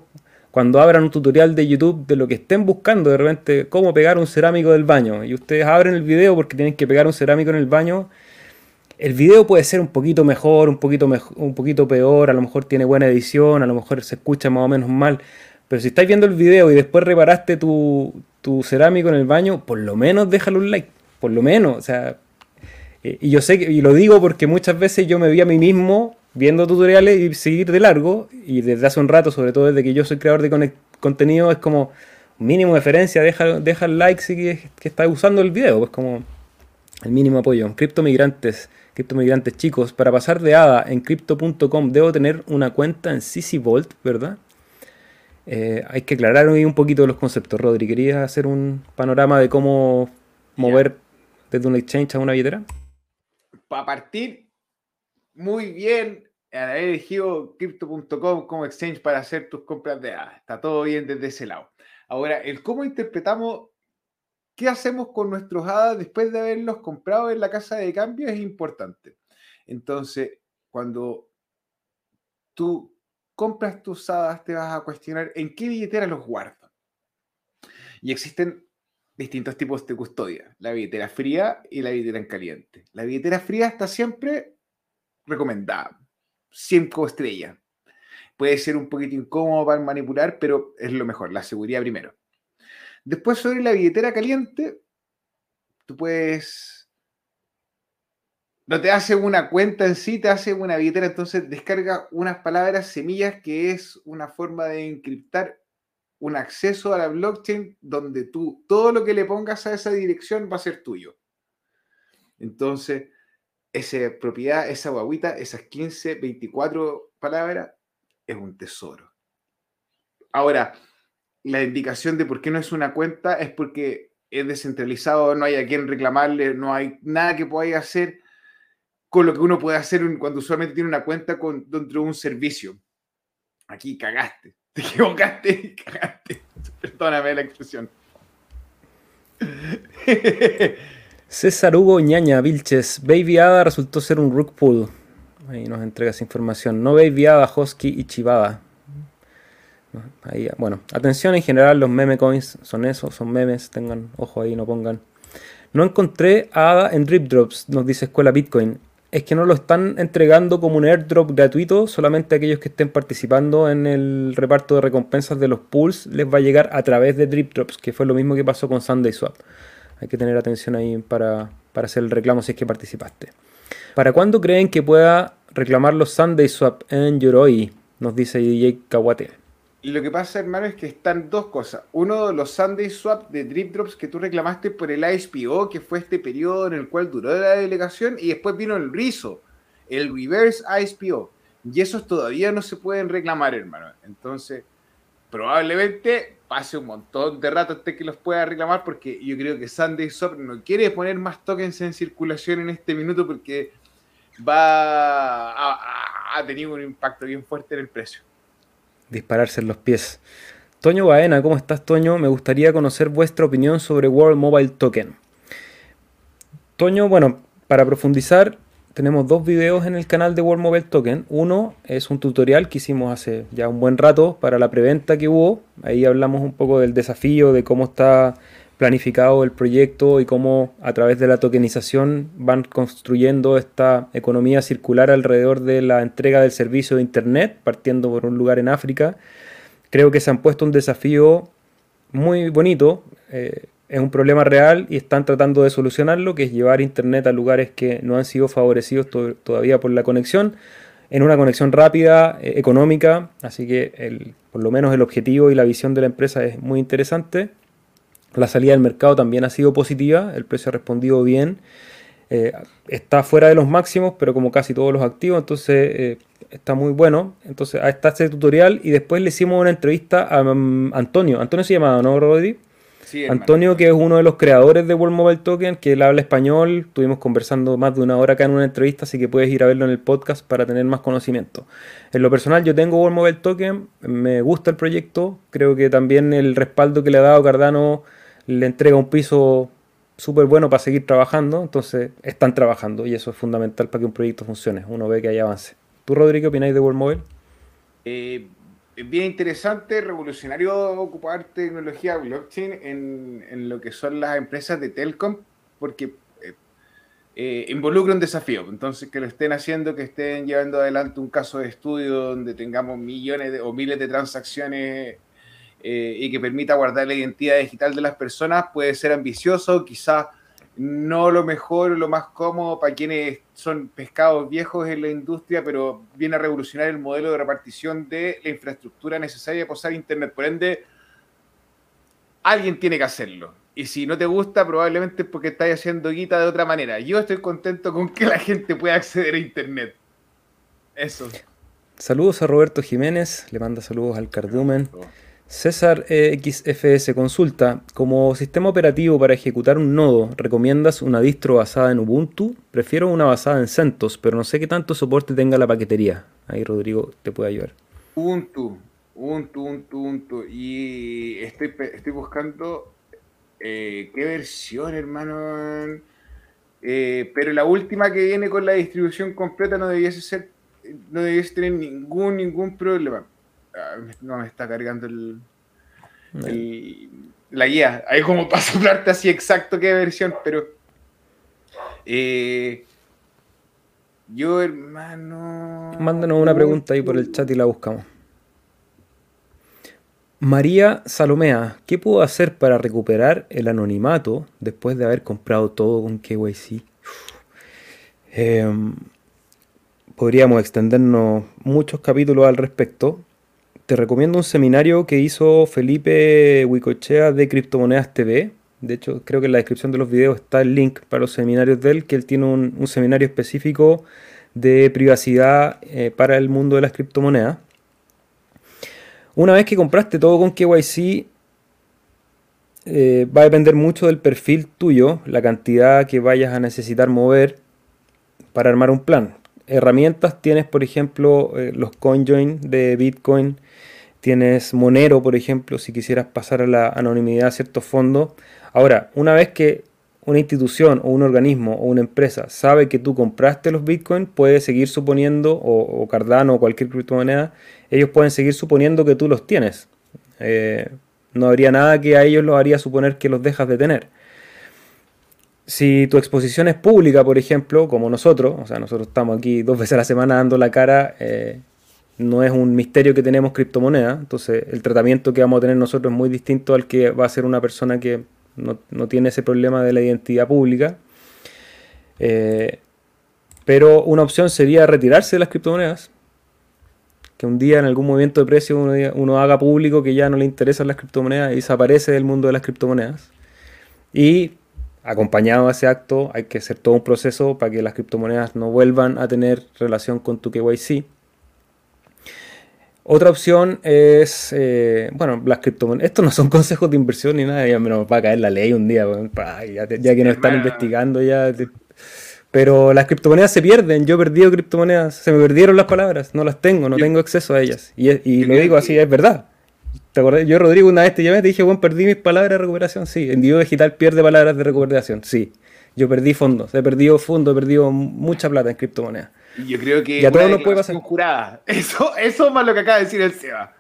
Cuando abran un tutorial de YouTube de lo que estén buscando, de repente, cómo pegar un cerámico del baño, y ustedes abren el video porque tienen que pegar un cerámico en el baño, el video puede ser un poquito mejor, un poquito, un poquito peor, a lo mejor tiene buena edición, a lo mejor se escucha más o menos mal, pero si estáis viendo el video y después reparaste tu, tu cerámico en el baño, por lo menos déjale un like, por lo menos, o sea, eh, y yo sé que, y lo digo porque muchas veces yo me vi a mí mismo viendo tutoriales y seguir de largo, y desde hace un rato, sobre todo desde que yo soy creador de contenido, es como mínimo deferencia, deja, deja el like si que, que estás usando el video, pues como el mínimo apoyo. Criptomigrantes, criptomigrantes chicos, para pasar de ADA en crypto.com debo tener una cuenta en CC Vault, ¿verdad? Eh, hay que aclarar un poquito los conceptos, Rodri. ¿Querías hacer un panorama de cómo mover desde un exchange a una billetera? Para partir, muy bien al elegido crypto.com como exchange para hacer tus compras de ADA. Está todo bien desde ese lado. Ahora, el cómo interpretamos ¿Qué hacemos con nuestros hadas después de haberlos comprado en la casa de cambio? Es importante. Entonces, cuando tú compras tus hadas, te vas a cuestionar en qué billetera los guardo. Y existen distintos tipos de custodia, la billetera fría y la billetera en caliente. La billetera fría está siempre recomendada, 5 estrellas. Puede ser un poquito incómodo para manipular, pero es lo mejor, la seguridad primero. Después sobre la billetera caliente, tú puedes... No te hace una cuenta en sí, te hace una billetera, entonces descarga unas palabras semillas que es una forma de encriptar un acceso a la blockchain donde tú todo lo que le pongas a esa dirección va a ser tuyo. Entonces, esa propiedad, esa guaguita, esas 15, 24 palabras, es un tesoro. Ahora, la indicación de por qué no es una cuenta es porque es descentralizado, no hay a quien reclamarle, no hay nada que podáis hacer con lo que uno puede hacer cuando usualmente tiene una cuenta dentro de un servicio. Aquí cagaste, (laughs) te equivocaste y cagaste. (laughs) Perdóname la expresión. (laughs) César Hugo Ñaña Vilches, Baby Ada resultó ser un Rook Pool. Ahí nos entrega esa información. No Baby Ada, Hosky y Chivada bueno, atención en general, los meme coins son eso, son memes, tengan ojo ahí, no pongan. No encontré ADA en Drip Drops, nos dice Escuela Bitcoin. Es que no lo están entregando como un airdrop gratuito, solamente aquellos que estén participando en el reparto de recompensas de los pools les va a llegar a través de Drip Drops, que fue lo mismo que pasó con Sunday Swap. Hay que tener atención ahí para, para hacer el reclamo si es que participaste. ¿Para cuándo creen que pueda reclamar los Sunday Swap en Yoroi? Nos dice DJ Kawate. Lo que pasa, hermano, es que están dos cosas. Uno, los Sunday Swap de Drip Drops que tú reclamaste por el ISPO, que fue este periodo en el cual duró la delegación, y después vino el RISO, el Reverse ISPO. Y esos todavía no se pueden reclamar, hermano. Entonces, probablemente pase un montón de rato hasta que los pueda reclamar, porque yo creo que Sunday Swap no quiere poner más tokens en circulación en este minuto porque va a, a tener un impacto bien fuerte en el precio dispararse en los pies. Toño Baena, ¿cómo estás Toño? Me gustaría conocer vuestra opinión sobre World Mobile Token. Toño, bueno, para profundizar, tenemos dos videos en el canal de World Mobile Token. Uno es un tutorial que hicimos hace ya un buen rato para la preventa que hubo. Ahí hablamos un poco del desafío, de cómo está planificado el proyecto y cómo a través de la tokenización van construyendo esta economía circular alrededor de la entrega del servicio de Internet, partiendo por un lugar en África. Creo que se han puesto un desafío muy bonito, eh, es un problema real y están tratando de solucionarlo, que es llevar Internet a lugares que no han sido favorecidos todavía por la conexión, en una conexión rápida, eh, económica, así que el, por lo menos el objetivo y la visión de la empresa es muy interesante. La salida del mercado también ha sido positiva, el precio ha respondido bien. Eh, está fuera de los máximos, pero como casi todos los activos, entonces eh, está muy bueno. Entonces ahí está este tutorial y después le hicimos una entrevista a um, Antonio. Antonio se llama, ¿no, Rodri? Sí, Antonio, que es uno de los creadores de World Mobile Token, que él habla español. Estuvimos conversando más de una hora acá en una entrevista, así que puedes ir a verlo en el podcast para tener más conocimiento. En lo personal, yo tengo World Mobile Token, me gusta el proyecto. Creo que también el respaldo que le ha dado Cardano le entrega un piso súper bueno para seguir trabajando, entonces están trabajando y eso es fundamental para que un proyecto funcione, uno ve que hay avance. ¿Tú, Rodrigo, qué opináis de World Mobile? Eh, bien interesante, revolucionario ocupar tecnología blockchain en, lo que son las empresas de Telcom, porque eh, eh, involucre un desafío. Entonces, que lo estén haciendo, que estén llevando adelante un caso de estudio donde tengamos millones o miles de transacciones eh, y que permita guardar la identidad digital de las personas, puede ser ambicioso, quizás no lo mejor, lo más cómodo para quienes son pescados viejos en la industria, pero viene a revolucionar el modelo de repartición de la infraestructura necesaria para usar Internet. Por ende, alguien tiene que hacerlo. Y si no te gusta, probablemente es porque estás haciendo guita de otra manera. Yo estoy contento con que la gente pueda acceder a Internet. Eso. Saludos a Roberto Jiménez, le manda saludos al Cardumen. César XFS consulta, como sistema operativo para ejecutar un nodo, ¿recomiendas una distro basada en Ubuntu? Prefiero una basada en CentOS, pero no sé qué tanto soporte tenga la paquetería. Ahí Rodrigo te puede ayudar. Ubuntu, Ubuntu, Ubuntu, Ubuntu. Y estoy, estoy buscando eh, qué versión, hermano. Eh, pero la última que viene con la distribución completa no debiese ser, no debiese tener ningún, ningún problema no me está cargando el, la guía. Ahí como para soplarte así exacto qué versión, pero eh, yo hermano. Mándanos una pregunta ahí por el chat y la buscamos. María Salomea, ¿qué puedo hacer para recuperar el anonimato después de haber comprado todo con KYC? Em, podríamos extendernos muchos capítulos al respecto te recomiendo un seminario que hizo Felipe Huicochea de Criptomonedas TV. De hecho, creo que en la descripción de los videos está el link para los seminarios de él, que él tiene un, seminario específico de privacidad eh, para el mundo de las criptomonedas. Una vez que compraste todo con KYC, eh, va a depender mucho del perfil tuyo, la cantidad que vayas a necesitar mover para armar un plan. Herramientas tienes, por ejemplo, eh, los CoinJoin de Bitcoin, Tienes Monero, por ejemplo, si quisieras pasar a la anonimidad a ciertos fondos. Ahora, una vez que una institución o un organismo o una empresa sabe que tú compraste los bitcoins, puede seguir suponiendo, o, Cardano o cualquier criptomoneda, ellos pueden seguir suponiendo que tú los tienes. Eh, no habría nada que a ellos los haría suponer que los dejas de tener. Si tu exposición es pública, por ejemplo, como nosotros, o sea, nosotros estamos aquí dos veces a la semana dando la cara, eh, no es un misterio que tenemos criptomonedas, entonces el tratamiento que vamos a tener nosotros es muy distinto al que va a ser una persona que no, tiene ese problema de la identidad pública. Eh, pero una opción sería retirarse de las criptomonedas, que un día en algún movimiento de precio uno, uno haga público que ya no le interesan las criptomonedas y desaparece del mundo de las criptomonedas. Y acompañado a ese acto hay que hacer todo un proceso para que las criptomonedas no vuelvan a tener relación con tu KYC otra opción es, eh, bueno, las criptomonedas. Estos no son (laughs) consejos de inversión ni nada, ya me va a caer la ley un día, ya, que nos están investigando ya. Pero las criptomonedas se pierden, yo he perdido criptomonedas, se me perdieron las palabras, no las tengo, no tengo acceso a ellas. Y, lo digo así, es verdad. ¿Te acordás? Yo, Rodrigo, una vez te llamé te dije, bueno, perdí mis palabras de recuperación. Sí, en Digital Digital pierde palabras de recuperación. Sí, yo perdí fondos, he perdido fondos, he perdido mucha plata en criptomonedas. Yo creo que ya todo puede pasar. Jurada. (laughs) Eso, eso es más lo que acaba de decir el Seba.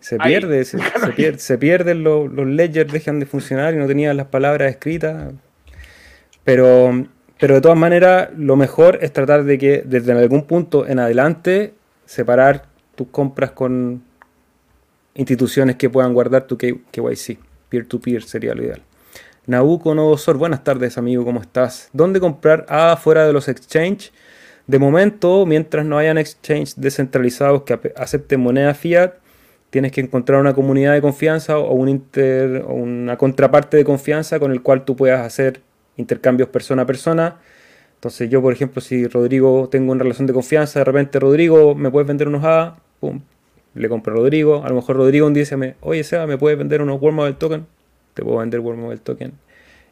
Se pierde, se, (laughs) pierde, se, pierden los, los ledgers, dejan de funcionar y no tenían las palabras escritas. Pero, pero de todas maneras, lo mejor es tratar de que desde algún punto en adelante separar tus compras con instituciones que puedan guardar tu KYC. Peer-to-peer sería lo ideal. Nabucodonosor, buenas tardes amigo, ¿cómo estás? ¿Dónde comprar A fuera de los exchange? De momento, mientras no hayan exchanges descentralizados que acepten moneda fiat, tienes que encontrar una comunidad de confianza o, una contraparte de confianza con el cual tú puedas hacer intercambios persona a persona. Entonces yo, por ejemplo, si Rodrigo tengo una relación de confianza, de repente Rodrigo, ¿me puedes vender unos A? Pum, le compro a Rodrigo. A lo mejor Rodrigo un día dice, oye Seba, ¿me puedes vender unos World Token? Te puedo vender World Token.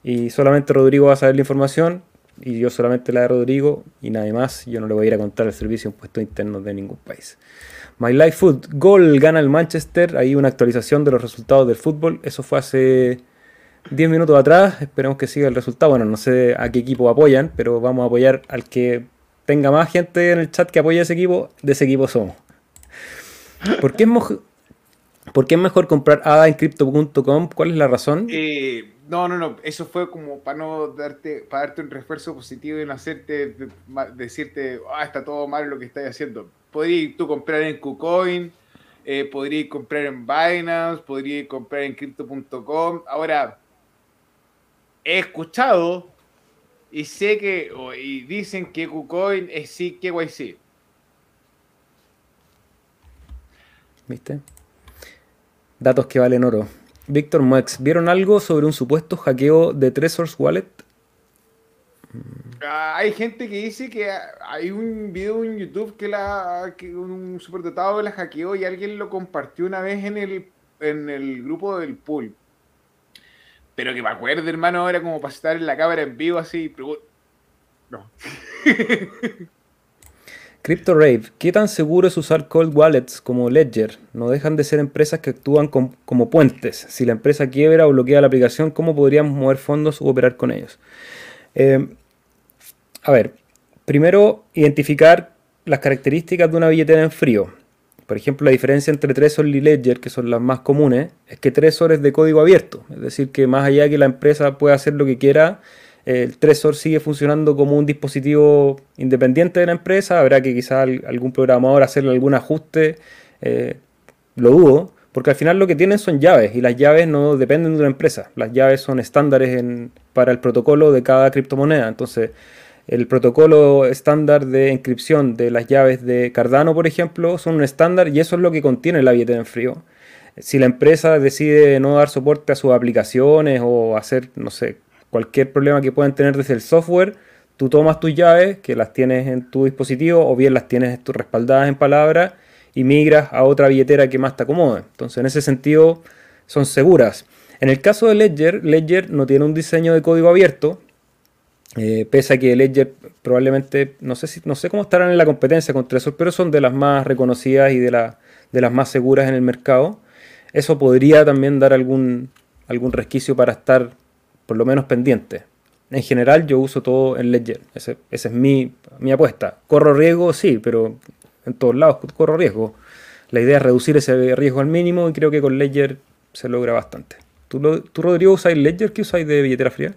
Y solamente Rodrigo va a saber la información y yo solamente la de Rodrigo y nadie más. Yo no le voy a ir a contar el servicio de impuestos internos de ningún país. My Life Food, gol gana el Manchester. Ahí una actualización de los resultados del fútbol. Eso fue hace 10 minutos atrás. Esperemos que siga el resultado. Bueno, no sé a qué equipo apoyan, pero vamos a apoyar al que tenga más gente en el chat que apoye a ese equipo. De ese equipo somos. ¿Por qué es, ¿Por qué es mejor comprar ADA en crypto.com? ¿Cuál es la razón? Eh, No, no, no. Eso fue como para no darte, para darte un refuerzo positivo y no hacerte decirte, ah, está todo mal lo que estás haciendo. Podrías tú comprar en KuCoin, eh, podrías comprar en Binance, podrías comprar en Crypto.com. Ahora, he escuchado y sé que, y dicen que KuCoin es sí KYC. ¿Viste? Datos que valen oro. Víctor Moex, ¿vieron algo sobre un supuesto hackeo de Tresor's Wallet? Ah, hay gente que dice que hay un video en YouTube que, la, que un superdotado la hackeó y alguien lo compartió una vez en el, en el grupo del pool. Pero que me acuerdo, hermano, era como para estar en la cámara en vivo así. No. (laughs) Crypto Rave, ¿qué tan seguro es usar cold wallets como Ledger? No dejan de ser empresas que actúan como puentes. Si la empresa quiebra o bloquea la aplicación, ¿cómo podríamos mover fondos u operar con ellos? Eh, a ver, primero identificar las características de una billetera en frío. Por ejemplo, la diferencia entre Trezor y Ledger, que son las más comunes, es que Trezor es de código abierto. Es decir, que más allá de que la empresa pueda hacer lo que quiera, el Trezor sigue funcionando como un dispositivo independiente de la empresa, habrá que quizás algún programador hacerle algún ajuste, eh, lo dudo, porque al final lo que tienen son llaves y las llaves no dependen de una empresa, las llaves son estándares para el protocolo de cada criptomoneda, entonces el protocolo estándar de inscripción de las llaves de Cardano, por ejemplo, son un estándar y eso es lo que contiene la billetera en frío. Si la empresa decide no dar soporte a sus aplicaciones o hacer, no sé, cualquier problema que puedan tener desde el software, tú tomas tus llaves, que las tienes en tu dispositivo, o bien las tienes respaldadas en palabras, y migras a otra billetera que más te acomode. Entonces, en ese sentido, son seguras. En el caso de Ledger, Ledger no tiene un diseño de código abierto, eh, pese a que Ledger probablemente, no sé, si, no sé cómo estarán en la competencia con Trezor, pero son de las más reconocidas y de, de las más seguras en el mercado. Eso podría también dar algún, algún resquicio para estar por lo menos pendiente. En general yo uso todo en Ledger, esa es mi, apuesta. ¿Corro riesgo? Sí, pero en todos lados corro riesgo. La idea es reducir ese riesgo al mínimo y creo que con Ledger se logra bastante. ¿Tú, tú Rodrigo, usas Ledger? ¿Qué usáis de billetera fría?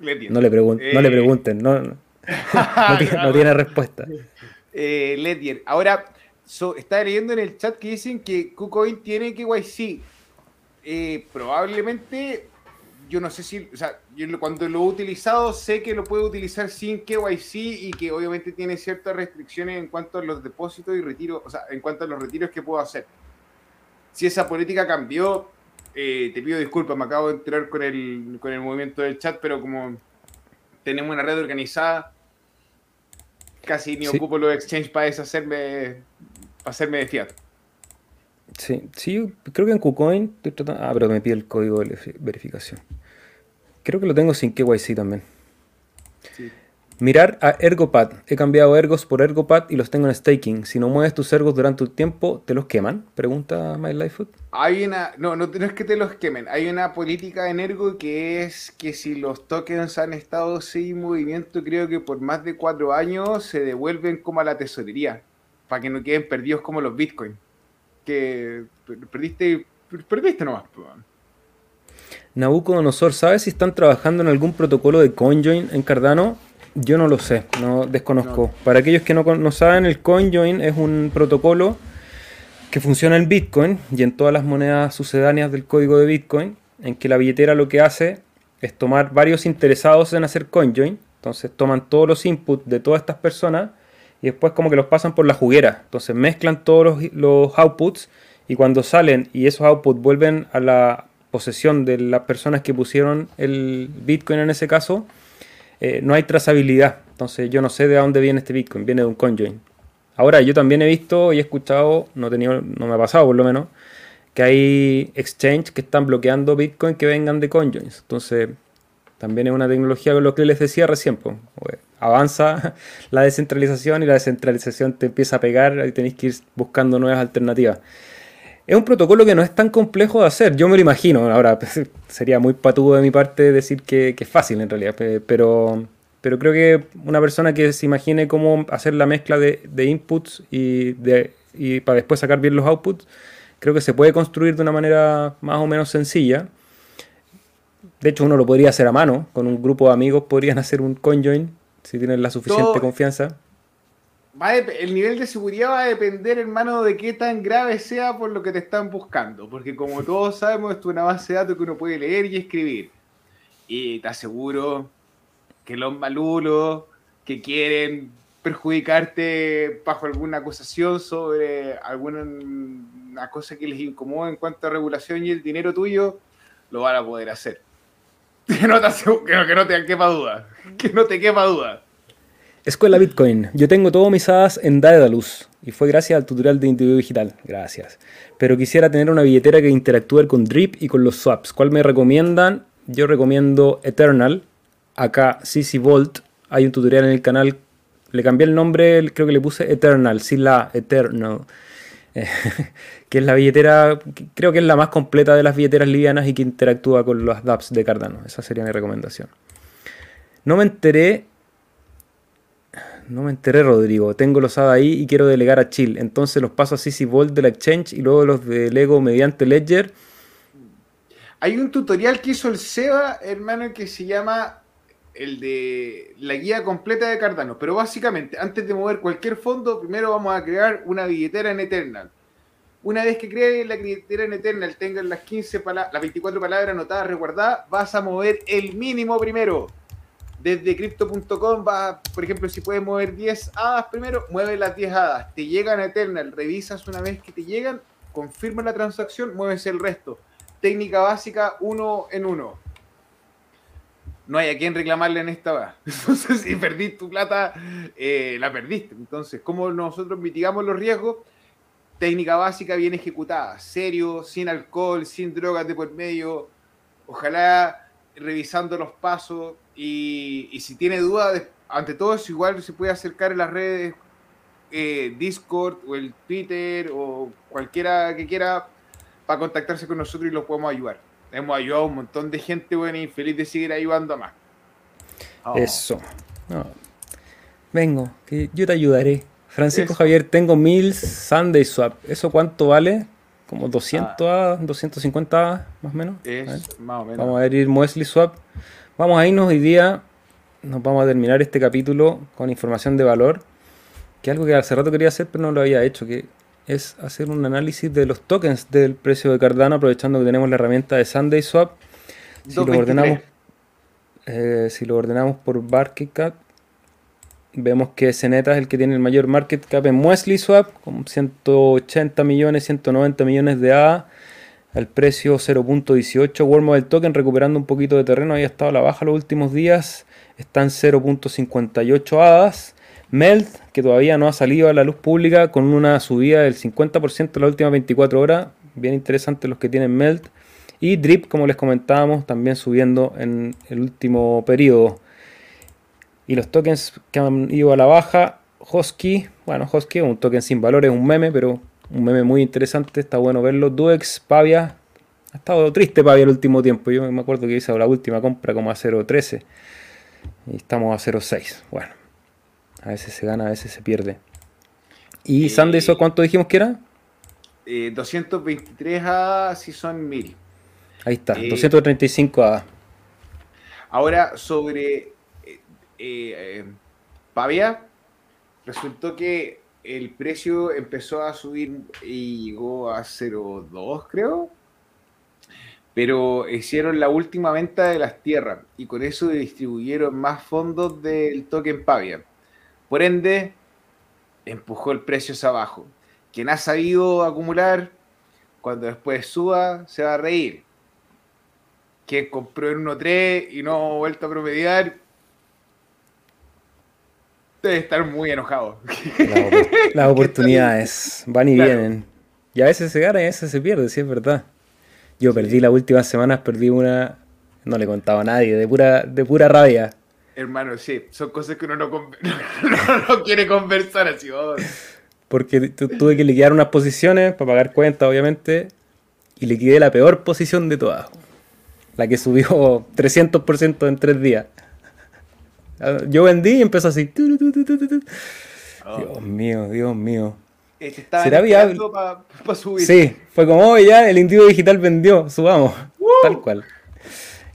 Ledger. No le, no le eh, pregunten, no, no, tiene, respuesta. (laughs) Eh, Ledger. Ahora, está leyendo en el chat que dicen que KuCoin tiene KYC. Eh, probablemente, yo no sé si, o sea, yo cuando lo he utilizado sé que lo puedo utilizar sin KYC y que obviamente tiene ciertas restricciones en cuanto a los depósitos y retiros, o sea, en cuanto a los retiros que puedo hacer. Si esa política cambió, eh, te pido disculpas, me acabo de enterar con el, con el movimiento del chat, pero como tenemos una red organizada, casi ni ocupo los exchange para deshacerme, para hacerme de fiat. Sí, sí, creo que en KuCoin Ah, pero me pide el código de verificación. Creo que lo tengo sin KYC también. Mirar a Ergopad. He cambiado Ergos por Ergopad y los tengo en staking. Si no mueves tus Ergos durante un tiempo, ¿te los queman? Pregunta MyLifefood. Hay una. No, no, es que te los quemen. Hay una política en Ergo que es que si los tokens han estado sin movimiento, creo que por más de cuatro años, se devuelven como a la tesorería. Para que no queden perdidos como los bitcoins que perdiste, perdiste nomás. Nabucodonosor, ¿sabes si están trabajando en algún protocolo de CoinJoin en Cardano? Yo no lo sé, no desconozco. Para aquellos que no, no saben, el CoinJoin es un protocolo que funciona en Bitcoin y en todas las monedas sucedáneas del código de Bitcoin, en que la billetera lo que hace es tomar varios interesados en hacer CoinJoin, entonces toman todos los inputs de todas estas personas y después como que los pasan por la juguera. Entonces mezclan todos los, outputs y cuando salen y esos outputs vuelven a la posesión de las personas que pusieron el Bitcoin en ese caso, eh, no hay trazabilidad. Entonces yo no sé de dónde viene este Bitcoin, viene de un CoinJoin. Ahora, yo también he visto y he escuchado, no, tenido, no me ha pasado por lo menos, que hay exchange que están bloqueando Bitcoin que vengan de CoinJoins. Entonces, también es una tecnología con lo que les decía recién. Pues, avanza (laughs) la descentralización y la descentralización te empieza a pegar y tenéis que ir buscando nuevas alternativas. Es un protocolo que no es tan complejo de hacer, yo me lo imagino. Ahora, (laughs) sería muy patudo de mi parte decir que, es fácil en realidad, pero, pero creo que una persona que se imagine cómo hacer la mezcla de, inputs y, de, y para después sacar bien los outputs, creo que se puede construir de una manera más o menos sencilla. De hecho, uno lo podría hacer a mano, con un grupo de amigos podrían (laughs) hacer un conjoin si tienen la suficiente confianza. el nivel de seguridad va a depender, hermano, de qué tan grave sea por lo que te están buscando. Porque como (laughs) todos sabemos, esto es una base de datos que uno puede leer y escribir. Y te aseguro que los malulos que quieren perjudicarte bajo alguna acusación sobre alguna cosa que les incomoda en cuanto a regulación y el dinero tuyo, lo van a poder hacer. (laughs) Que no te, quepa duda. Que no te quepa duda. Escuela Bitcoin. Yo tengo todo mis hadas en Daedalus y fue gracias al tutorial de individuo digital. Gracias. Pero quisiera tener una billetera que interactúe con Drip y con los swaps. ¿Cuál me recomiendan? Yo recomiendo Eternal. Acá CC Vault. Hay un tutorial en el canal. Le cambié el nombre, creo que le puse Eternal, sin la Eternal. (laughs) que es la billetera, creo que es la más completa de las billeteras livianas y que interactúa con los dApps de Cardano. Esa sería mi recomendación. No me enteré. No me enteré, Rodrigo. Tengo los ADA ahí y quiero delegar a Chill. Entonces los paso a CC Vault de la Exchange y luego los delego mediante Ledger. Hay un tutorial que hizo el Seba, hermano, que se llama el de la guía completa de Cardano. Pero básicamente, antes de mover cualquier fondo, primero vamos a crear una billetera en Eternal. Una vez que crees la billetera en Eternal, tengas las 15 las 24 palabras anotadas, reguardadas, vas a mover el mínimo primero. Desde crypto.com vas, por ejemplo, si puedes mover 10 hadas primero, mueve las 10 hadas. Te llegan a Eternal, revisas una vez que te llegan, confirma la transacción, mueves el resto. Técnica básica, uno en uno no hay a quien reclamarle en esta. (laughs) Entonces, si perdiste tu plata, eh, la perdiste. Entonces, ¿cómo nosotros mitigamos los riesgos? Técnica básica bien ejecutada, serio, sin alcohol, sin drogas de por medio. Ojalá revisando los pasos y, si tiene dudas, ante todo eso igual se puede acercar en las redes eh, Discord o el Twitter o cualquiera que quiera para contactarse con nosotros y los podemos ayudar hemos ayudado a un montón de gente, bueno, y feliz de seguir ayudando a más. Oh. Eso. Vengo, que yo te ayudaré. Francisco Javier, tengo mil Sunday Swap. ¿Eso cuánto vale? Como 200 a 250 más o menos. Es más o menos. Vamos a abrir Muesli Swap. Vamos a irnos hoy día. Nos vamos a terminar este capítulo con información de valor. Que algo que hace rato quería hacer, pero no lo había hecho. Que es hacer un análisis de los tokens del precio de Cardano, aprovechando que tenemos la herramienta de Sunday Swap. Si lo, ordenamos, eh, si lo ordenamos por market cap, vemos que Zeneta es el que tiene el mayor market cap en Muesli Swap, con 180 millones, 190 millones de A, al precio 0.18. World Token recuperando un poquito de terreno, ahí ha estado a la baja los últimos días, están 0.58 ADAS. Melt, que todavía no ha salido a la luz pública con una subida del 50% en las últimas 24 horas. Bien interesante los que tienen Melt. Y Drip, como les comentábamos, también subiendo en el último periodo. Y los tokens que han ido a la baja, Hosky, bueno, Hosky un token sin valor, es un meme, pero un meme muy interesante, está bueno verlo. Duex, Pavia, ha estado triste Pavia el último tiempo. Yo me acuerdo que hice la última compra como a 0.13 y estamos a 0.6. Bueno, a veces se gana, a veces se pierde. ¿Y eh, Sandy, eso cuánto dijimos que era? 223 eh, A si son 1000. Ahí está, 235 eh, A. Ahora, sobre Pavia, resultó que el precio empezó a subir y llegó a 0,2 creo. Pero hicieron la última venta de las tierras y con eso distribuyeron más fondos del token Pavia. Por ende, empujó el precio hacia abajo. Quien ha sabido acumular, cuando después suba, se va a reír. Quien compró en 1.3 y no ha vuelto a promediar, debe estar muy enojado. Las (laughs) oportunidades van y vienen. Y a veces se gana y a veces se pierde, sí es verdad. Yo perdí las últimas semanas, perdí una, no le contaba a nadie, de pura, de pura rabia. Hermano, sí, son cosas que uno no, (laughs) quiere conversar así. Oh. Porque tuve que liquidar unas posiciones para pagar cuentas, obviamente, y liquidé la peor posición de todas. La que subió (laughs) 300% en tres días. Yo vendí y empezó así. Oh. Dios mío, Dios mío. ¿Será viable? para subir. Sí, fue como, oh, ya, el individuo digital vendió, subamos. Tal cual.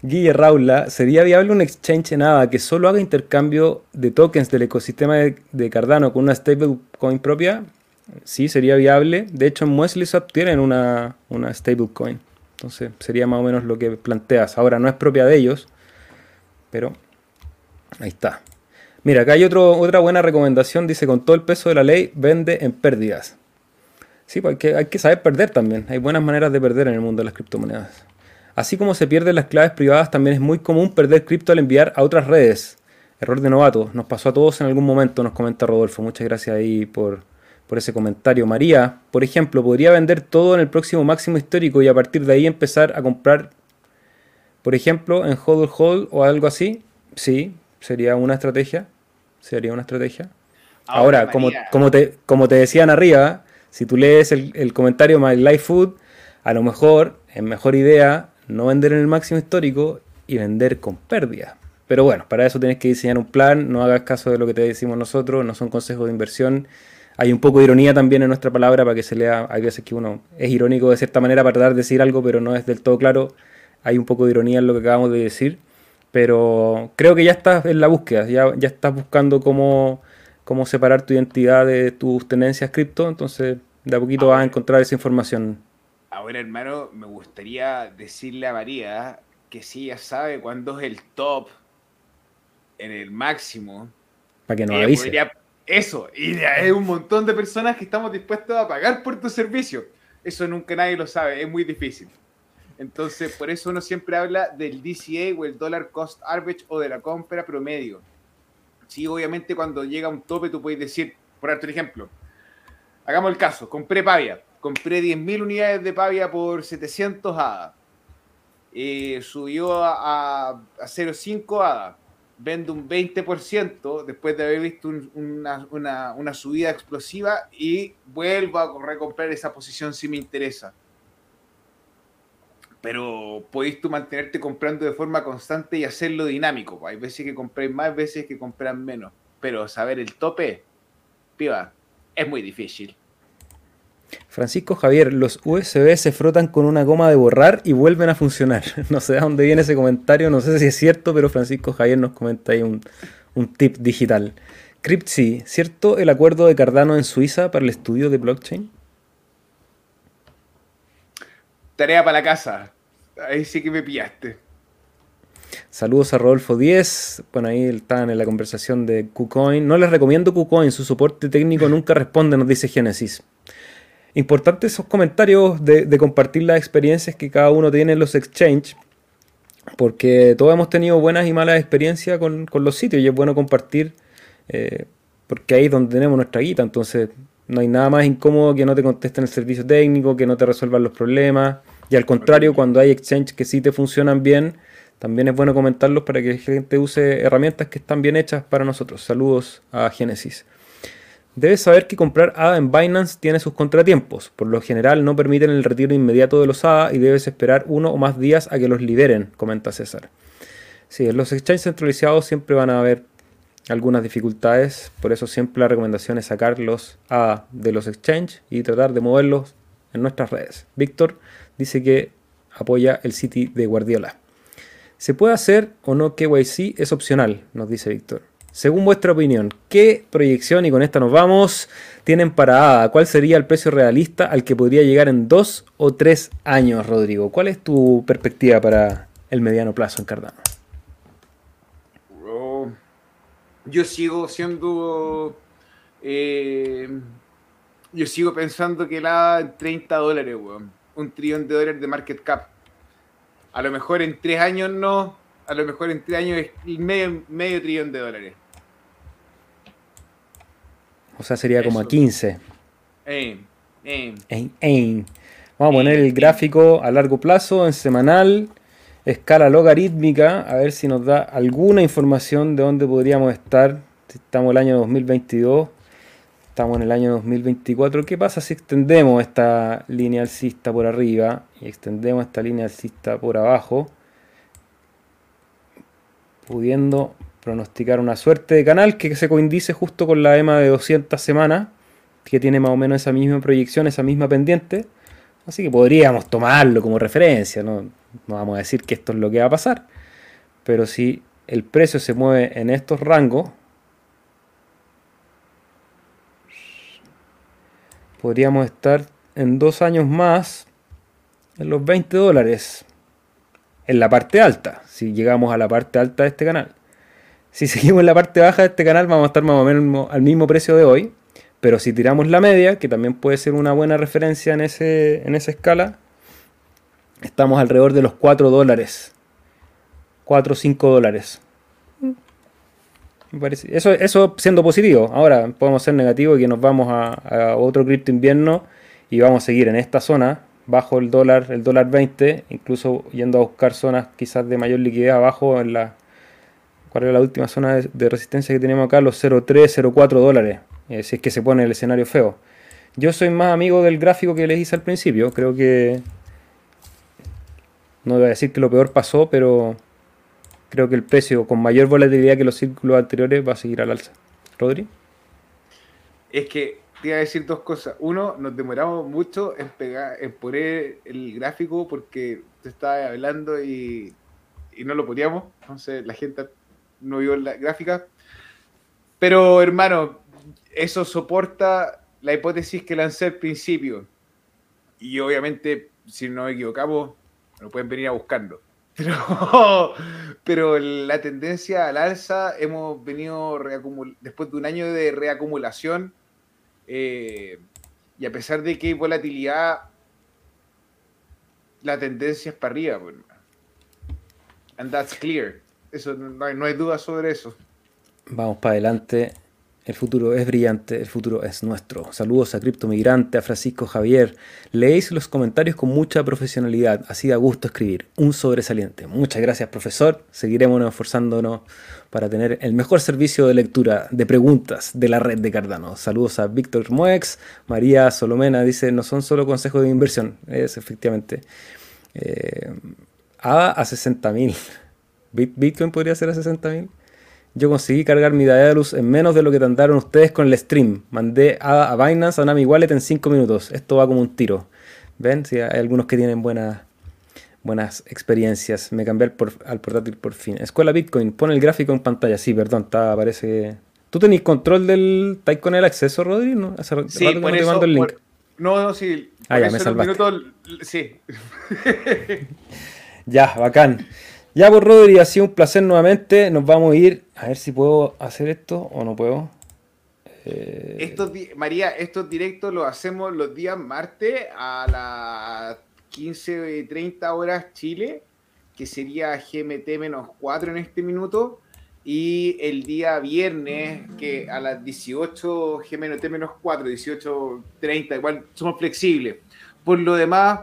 Guille Raula, ¿sería viable un exchange en ADA que solo haga intercambio de tokens del ecosistema de, Cardano con una stablecoin propia? Sí, sería viable. De hecho, en Muesliswap tienen una, una stablecoin. Entonces, sería más o menos lo que planteas. Ahora, no es propia de ellos, pero ahí está. Mira, acá hay otra buena recomendación. Dice, con todo el peso de la ley, vende en pérdidas. Sí, porque pues hay que saber perder también. Hay buenas maneras de perder en el mundo de las criptomonedas. Así como se pierden las claves privadas, también es muy común perder cripto al enviar a otras redes. Error de novato. Nos pasó a todos en algún momento, nos comenta Rodolfo. Muchas gracias ahí por, por ese comentario. María, por ejemplo, podría vender todo en el próximo máximo histórico y a partir de ahí empezar a comprar, por ejemplo, en Hodl Hold o algo así. Sí, sería una estrategia. Sería una estrategia. Ahora, como, como, te, como te decían arriba, si tú lees el, el comentario My Life Food, a lo mejor es mejor idea no vender en el máximo histórico y vender con pérdida. Pero bueno, para eso tienes que diseñar un plan, no hagas caso de lo que te decimos nosotros, no son consejos de inversión. Hay un poco de ironía también en nuestra palabra para que se lea, hay veces que uno es irónico de cierta manera para tratar de decir algo, pero no es del todo claro. Hay un poco de ironía en lo que acabamos de decir, pero creo que ya estás en la búsqueda, ya, ya estás buscando cómo, cómo separar tu identidad de tus tenencias cripto, entonces de a poquito vas a encontrar esa información. Ahora, hermano, me gustaría decirle a María que si ella sabe cuándo es el top en el máximo. Para que nos avise. Eso, y hay un montón de personas que estamos dispuestos a pagar por tu servicio. Eso nunca nadie lo sabe, es muy difícil. Entonces, por eso uno siempre habla del DCA o el Dollar Cost Average o de la compra promedio. Sí, obviamente cuando llega un tope tú puedes decir, por darte un ejemplo, hagamos el caso, compré Pavia, compré 10.000 unidades de Pavia por 700 ADA. Eh, subió a, a, 0,5 ADA. Vendo un 20% después de haber visto una, subida explosiva y vuelvo a recomprar esa posición si me interesa. Pero podéis tú mantenerte comprando de forma constante y hacerlo dinámico. Hay veces que compréis más, veces que compran menos. Pero saber el tope, piba, es muy difícil. Francisco Javier, los USB se frotan con una goma de borrar y vuelven a funcionar. (laughs) No sé de dónde viene ese comentario, no sé si es cierto, pero Francisco Javier nos comenta ahí un, tip digital. Cryptsy, ¿cierto el acuerdo de Cardano en Suiza para el estudio de blockchain? Tarea para la casa. Ahí sí que me pillaste. Saludos a Rodolfo 10. Bueno, ahí están en la conversación de KuCoin. No les recomiendo KuCoin, su soporte técnico nunca responde, nos dice Genesis. Importante esos comentarios de, compartir las experiencias que cada uno tiene en los exchange, porque todos hemos tenido buenas y malas experiencias con, los sitios y es bueno compartir, eh, porque ahí es donde tenemos nuestra guita, entonces no hay nada más incómodo que no te contesten el servicio técnico, que no te resuelvan los problemas, y al contrario, cuando hay exchange que sí te funcionan bien, también es bueno comentarlos para que la gente use herramientas que están bien hechas para nosotros. Saludos a Genesis. Debes saber que comprar ADA en Binance tiene sus contratiempos. Por lo general no permiten el retiro inmediato de los ADA y debes esperar uno o más días a que los liberen, comenta César. Sí, en los exchanges centralizados siempre van a haber algunas dificultades, por eso siempre la recomendación es sacar los ADA de los exchanges y tratar de moverlos en nuestras redes. Víctor dice que apoya el City de Guardiola. ¿Se puede hacer o no KYC? Es opcional, nos dice Víctor. Según vuestra opinión, ¿qué proyección, y con esta nos vamos, tienen para ADA? ¿Cuál sería el precio realista al que podría llegar en dos o tres años, Rodrigo? ¿Cuál es tu perspectiva para el mediano plazo en Cardano? yo sigo siendo... Eh, yo sigo pensando que la en 30 dólares, weón. Un trillón de dólares de market cap. A lo mejor en tres años no, a lo mejor en tres años es medio, medio trillón de dólares. O sea, sería como a 15. Vamos a poner el gráfico a largo plazo, en semanal, escala logarítmica, a ver si nos da alguna información de dónde podríamos estar. Estamos en el año 2022, estamos en el año 2024. ¿Qué pasa si extendemos esta línea alcista por arriba y extendemos esta línea alcista por abajo? Pudiendo pronosticar una suerte de canal que se coincide justo con la EMA de 200 semanas. que tiene más o menos esa misma proyección, esa misma pendiente. Así que podríamos tomarlo como referencia, no, no vamos a decir que esto es lo que va a pasar. Pero si el precio se mueve en estos rangos, podríamos estar en dos años más en los 20 dólares en la parte alta, si llegamos a la parte alta de este canal. Si seguimos en la parte baja de este canal vamos a estar más o menos al mismo precio de hoy, pero si tiramos la media, que también puede ser una buena referencia en, ese, en esa escala, estamos alrededor de los 4 dólares. 4 o 5 dólares. Eso, eso siendo positivo. Ahora podemos ser negativos y que nos vamos a, otro cripto invierno y vamos a seguir en esta zona, bajo el dólar, el dólar 20, incluso yendo a buscar zonas quizás de mayor liquidez abajo en la... ¿Cuál es la última zona de, resistencia que tenemos acá? Los 0,3, 0,4 dólares. Eh, si es que se pone el escenario feo. Yo soy más amigo del gráfico que les hice al principio. Creo que... No voy a decir que lo peor pasó, pero creo que el precio con mayor volatilidad que los círculos anteriores va a seguir al alza. Rodri. Es que te iba a decir dos cosas. Uno, nos demoramos mucho en, pegar, en poner el gráfico porque te estaba hablando y, no lo poníamos. Entonces la gente no vio la gráfica. Pero hermano, eso soporta la hipótesis que lancé al principio. Y obviamente, si no me equivocamos, lo pueden venir a buscarlo. (laughs) Pero, la tendencia al alza hemos venido después de un año de reacumulación eh, y a pesar de que hay volatilidad, la tendencia es para arriba. Pues. And that's clear. Eso, no, hay, no duda sobre eso. Vamos para adelante. El futuro es brillante, el futuro es nuestro. Saludos a Cripto Migrante, a Francisco Javier. Leéis los comentarios con mucha profesionalidad, así da gusto escribir. Un sobresaliente. Muchas gracias, profesor. Seguiremos esforzándonos para tener el mejor servicio de lectura de preguntas de la red de Cardano. Saludos a Víctor Muex, María Solomena dice, no son solo consejos de inversión, es efectivamente. Eh, a a 60.000. Bitcoin podría ser a 60.000. Yo conseguí cargar mi Daedalus en menos de lo que tardaron ustedes con el stream. Mandé a, a Binance a Nami Wallet en 5 minutos. Esto va como un tiro. ¿Ven? Sí, hay algunos que tienen buenas, buenas experiencias. Me cambié al, portátil por fin. Escuela Bitcoin, pone el gráfico en pantalla. Sí, perdón, está, parece. ¿Tú tenés control del. ¿Estáis con el acceso, Rodri? ¿No? Hace sí, rato te mando el link. no, no, sí. Ah, ya, me salvaste. sí. (laughs) ya, bacán. Ya, por pues, Rodri, ha sido un placer nuevamente. Nos vamos a ir. A ver si puedo hacer esto o no puedo. Eh... María, estos directos los hacemos los días martes a las 15.30 horas Chile, que sería GMT menos 4 en este minuto. Y el día viernes, que a las 18 GMT menos 4, 18.30, igual somos flexibles. Por lo demás,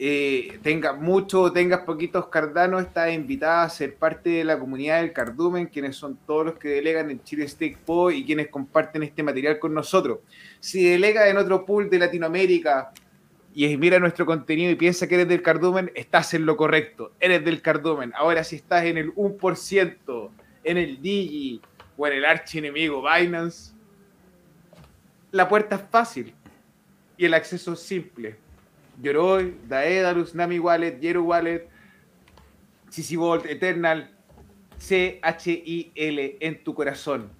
eh, tengas mucho o tengas poquitos cardanos, estás invitada a ser parte de la comunidad del cardumen, quienes son todos los que delegan en Chile Steak Po y quienes comparten este material con nosotros. Si delegas en otro pool de Latinoamérica y mira nuestro contenido y piensa que eres del cardumen, estás en lo correcto, eres del cardumen. Ahora si estás en el 1%, en el Digi o en el archienemigo Binance, la puerta es fácil y el acceso es simple Yoroi, Daedalus, Nami Wallet, Yero Wallet, Vault, Eternal, C-H-I-L en tu corazón.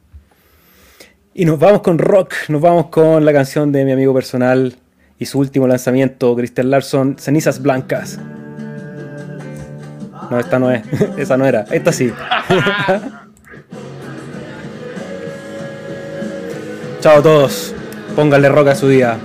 Y nos vamos con rock, nos vamos con la canción de mi amigo personal y su último lanzamiento, Christian Larson, Cenizas Blancas. No, esta no es, (laughs) esa no era, esta sí. (laughs) Chao a todos, pónganle rock a su día.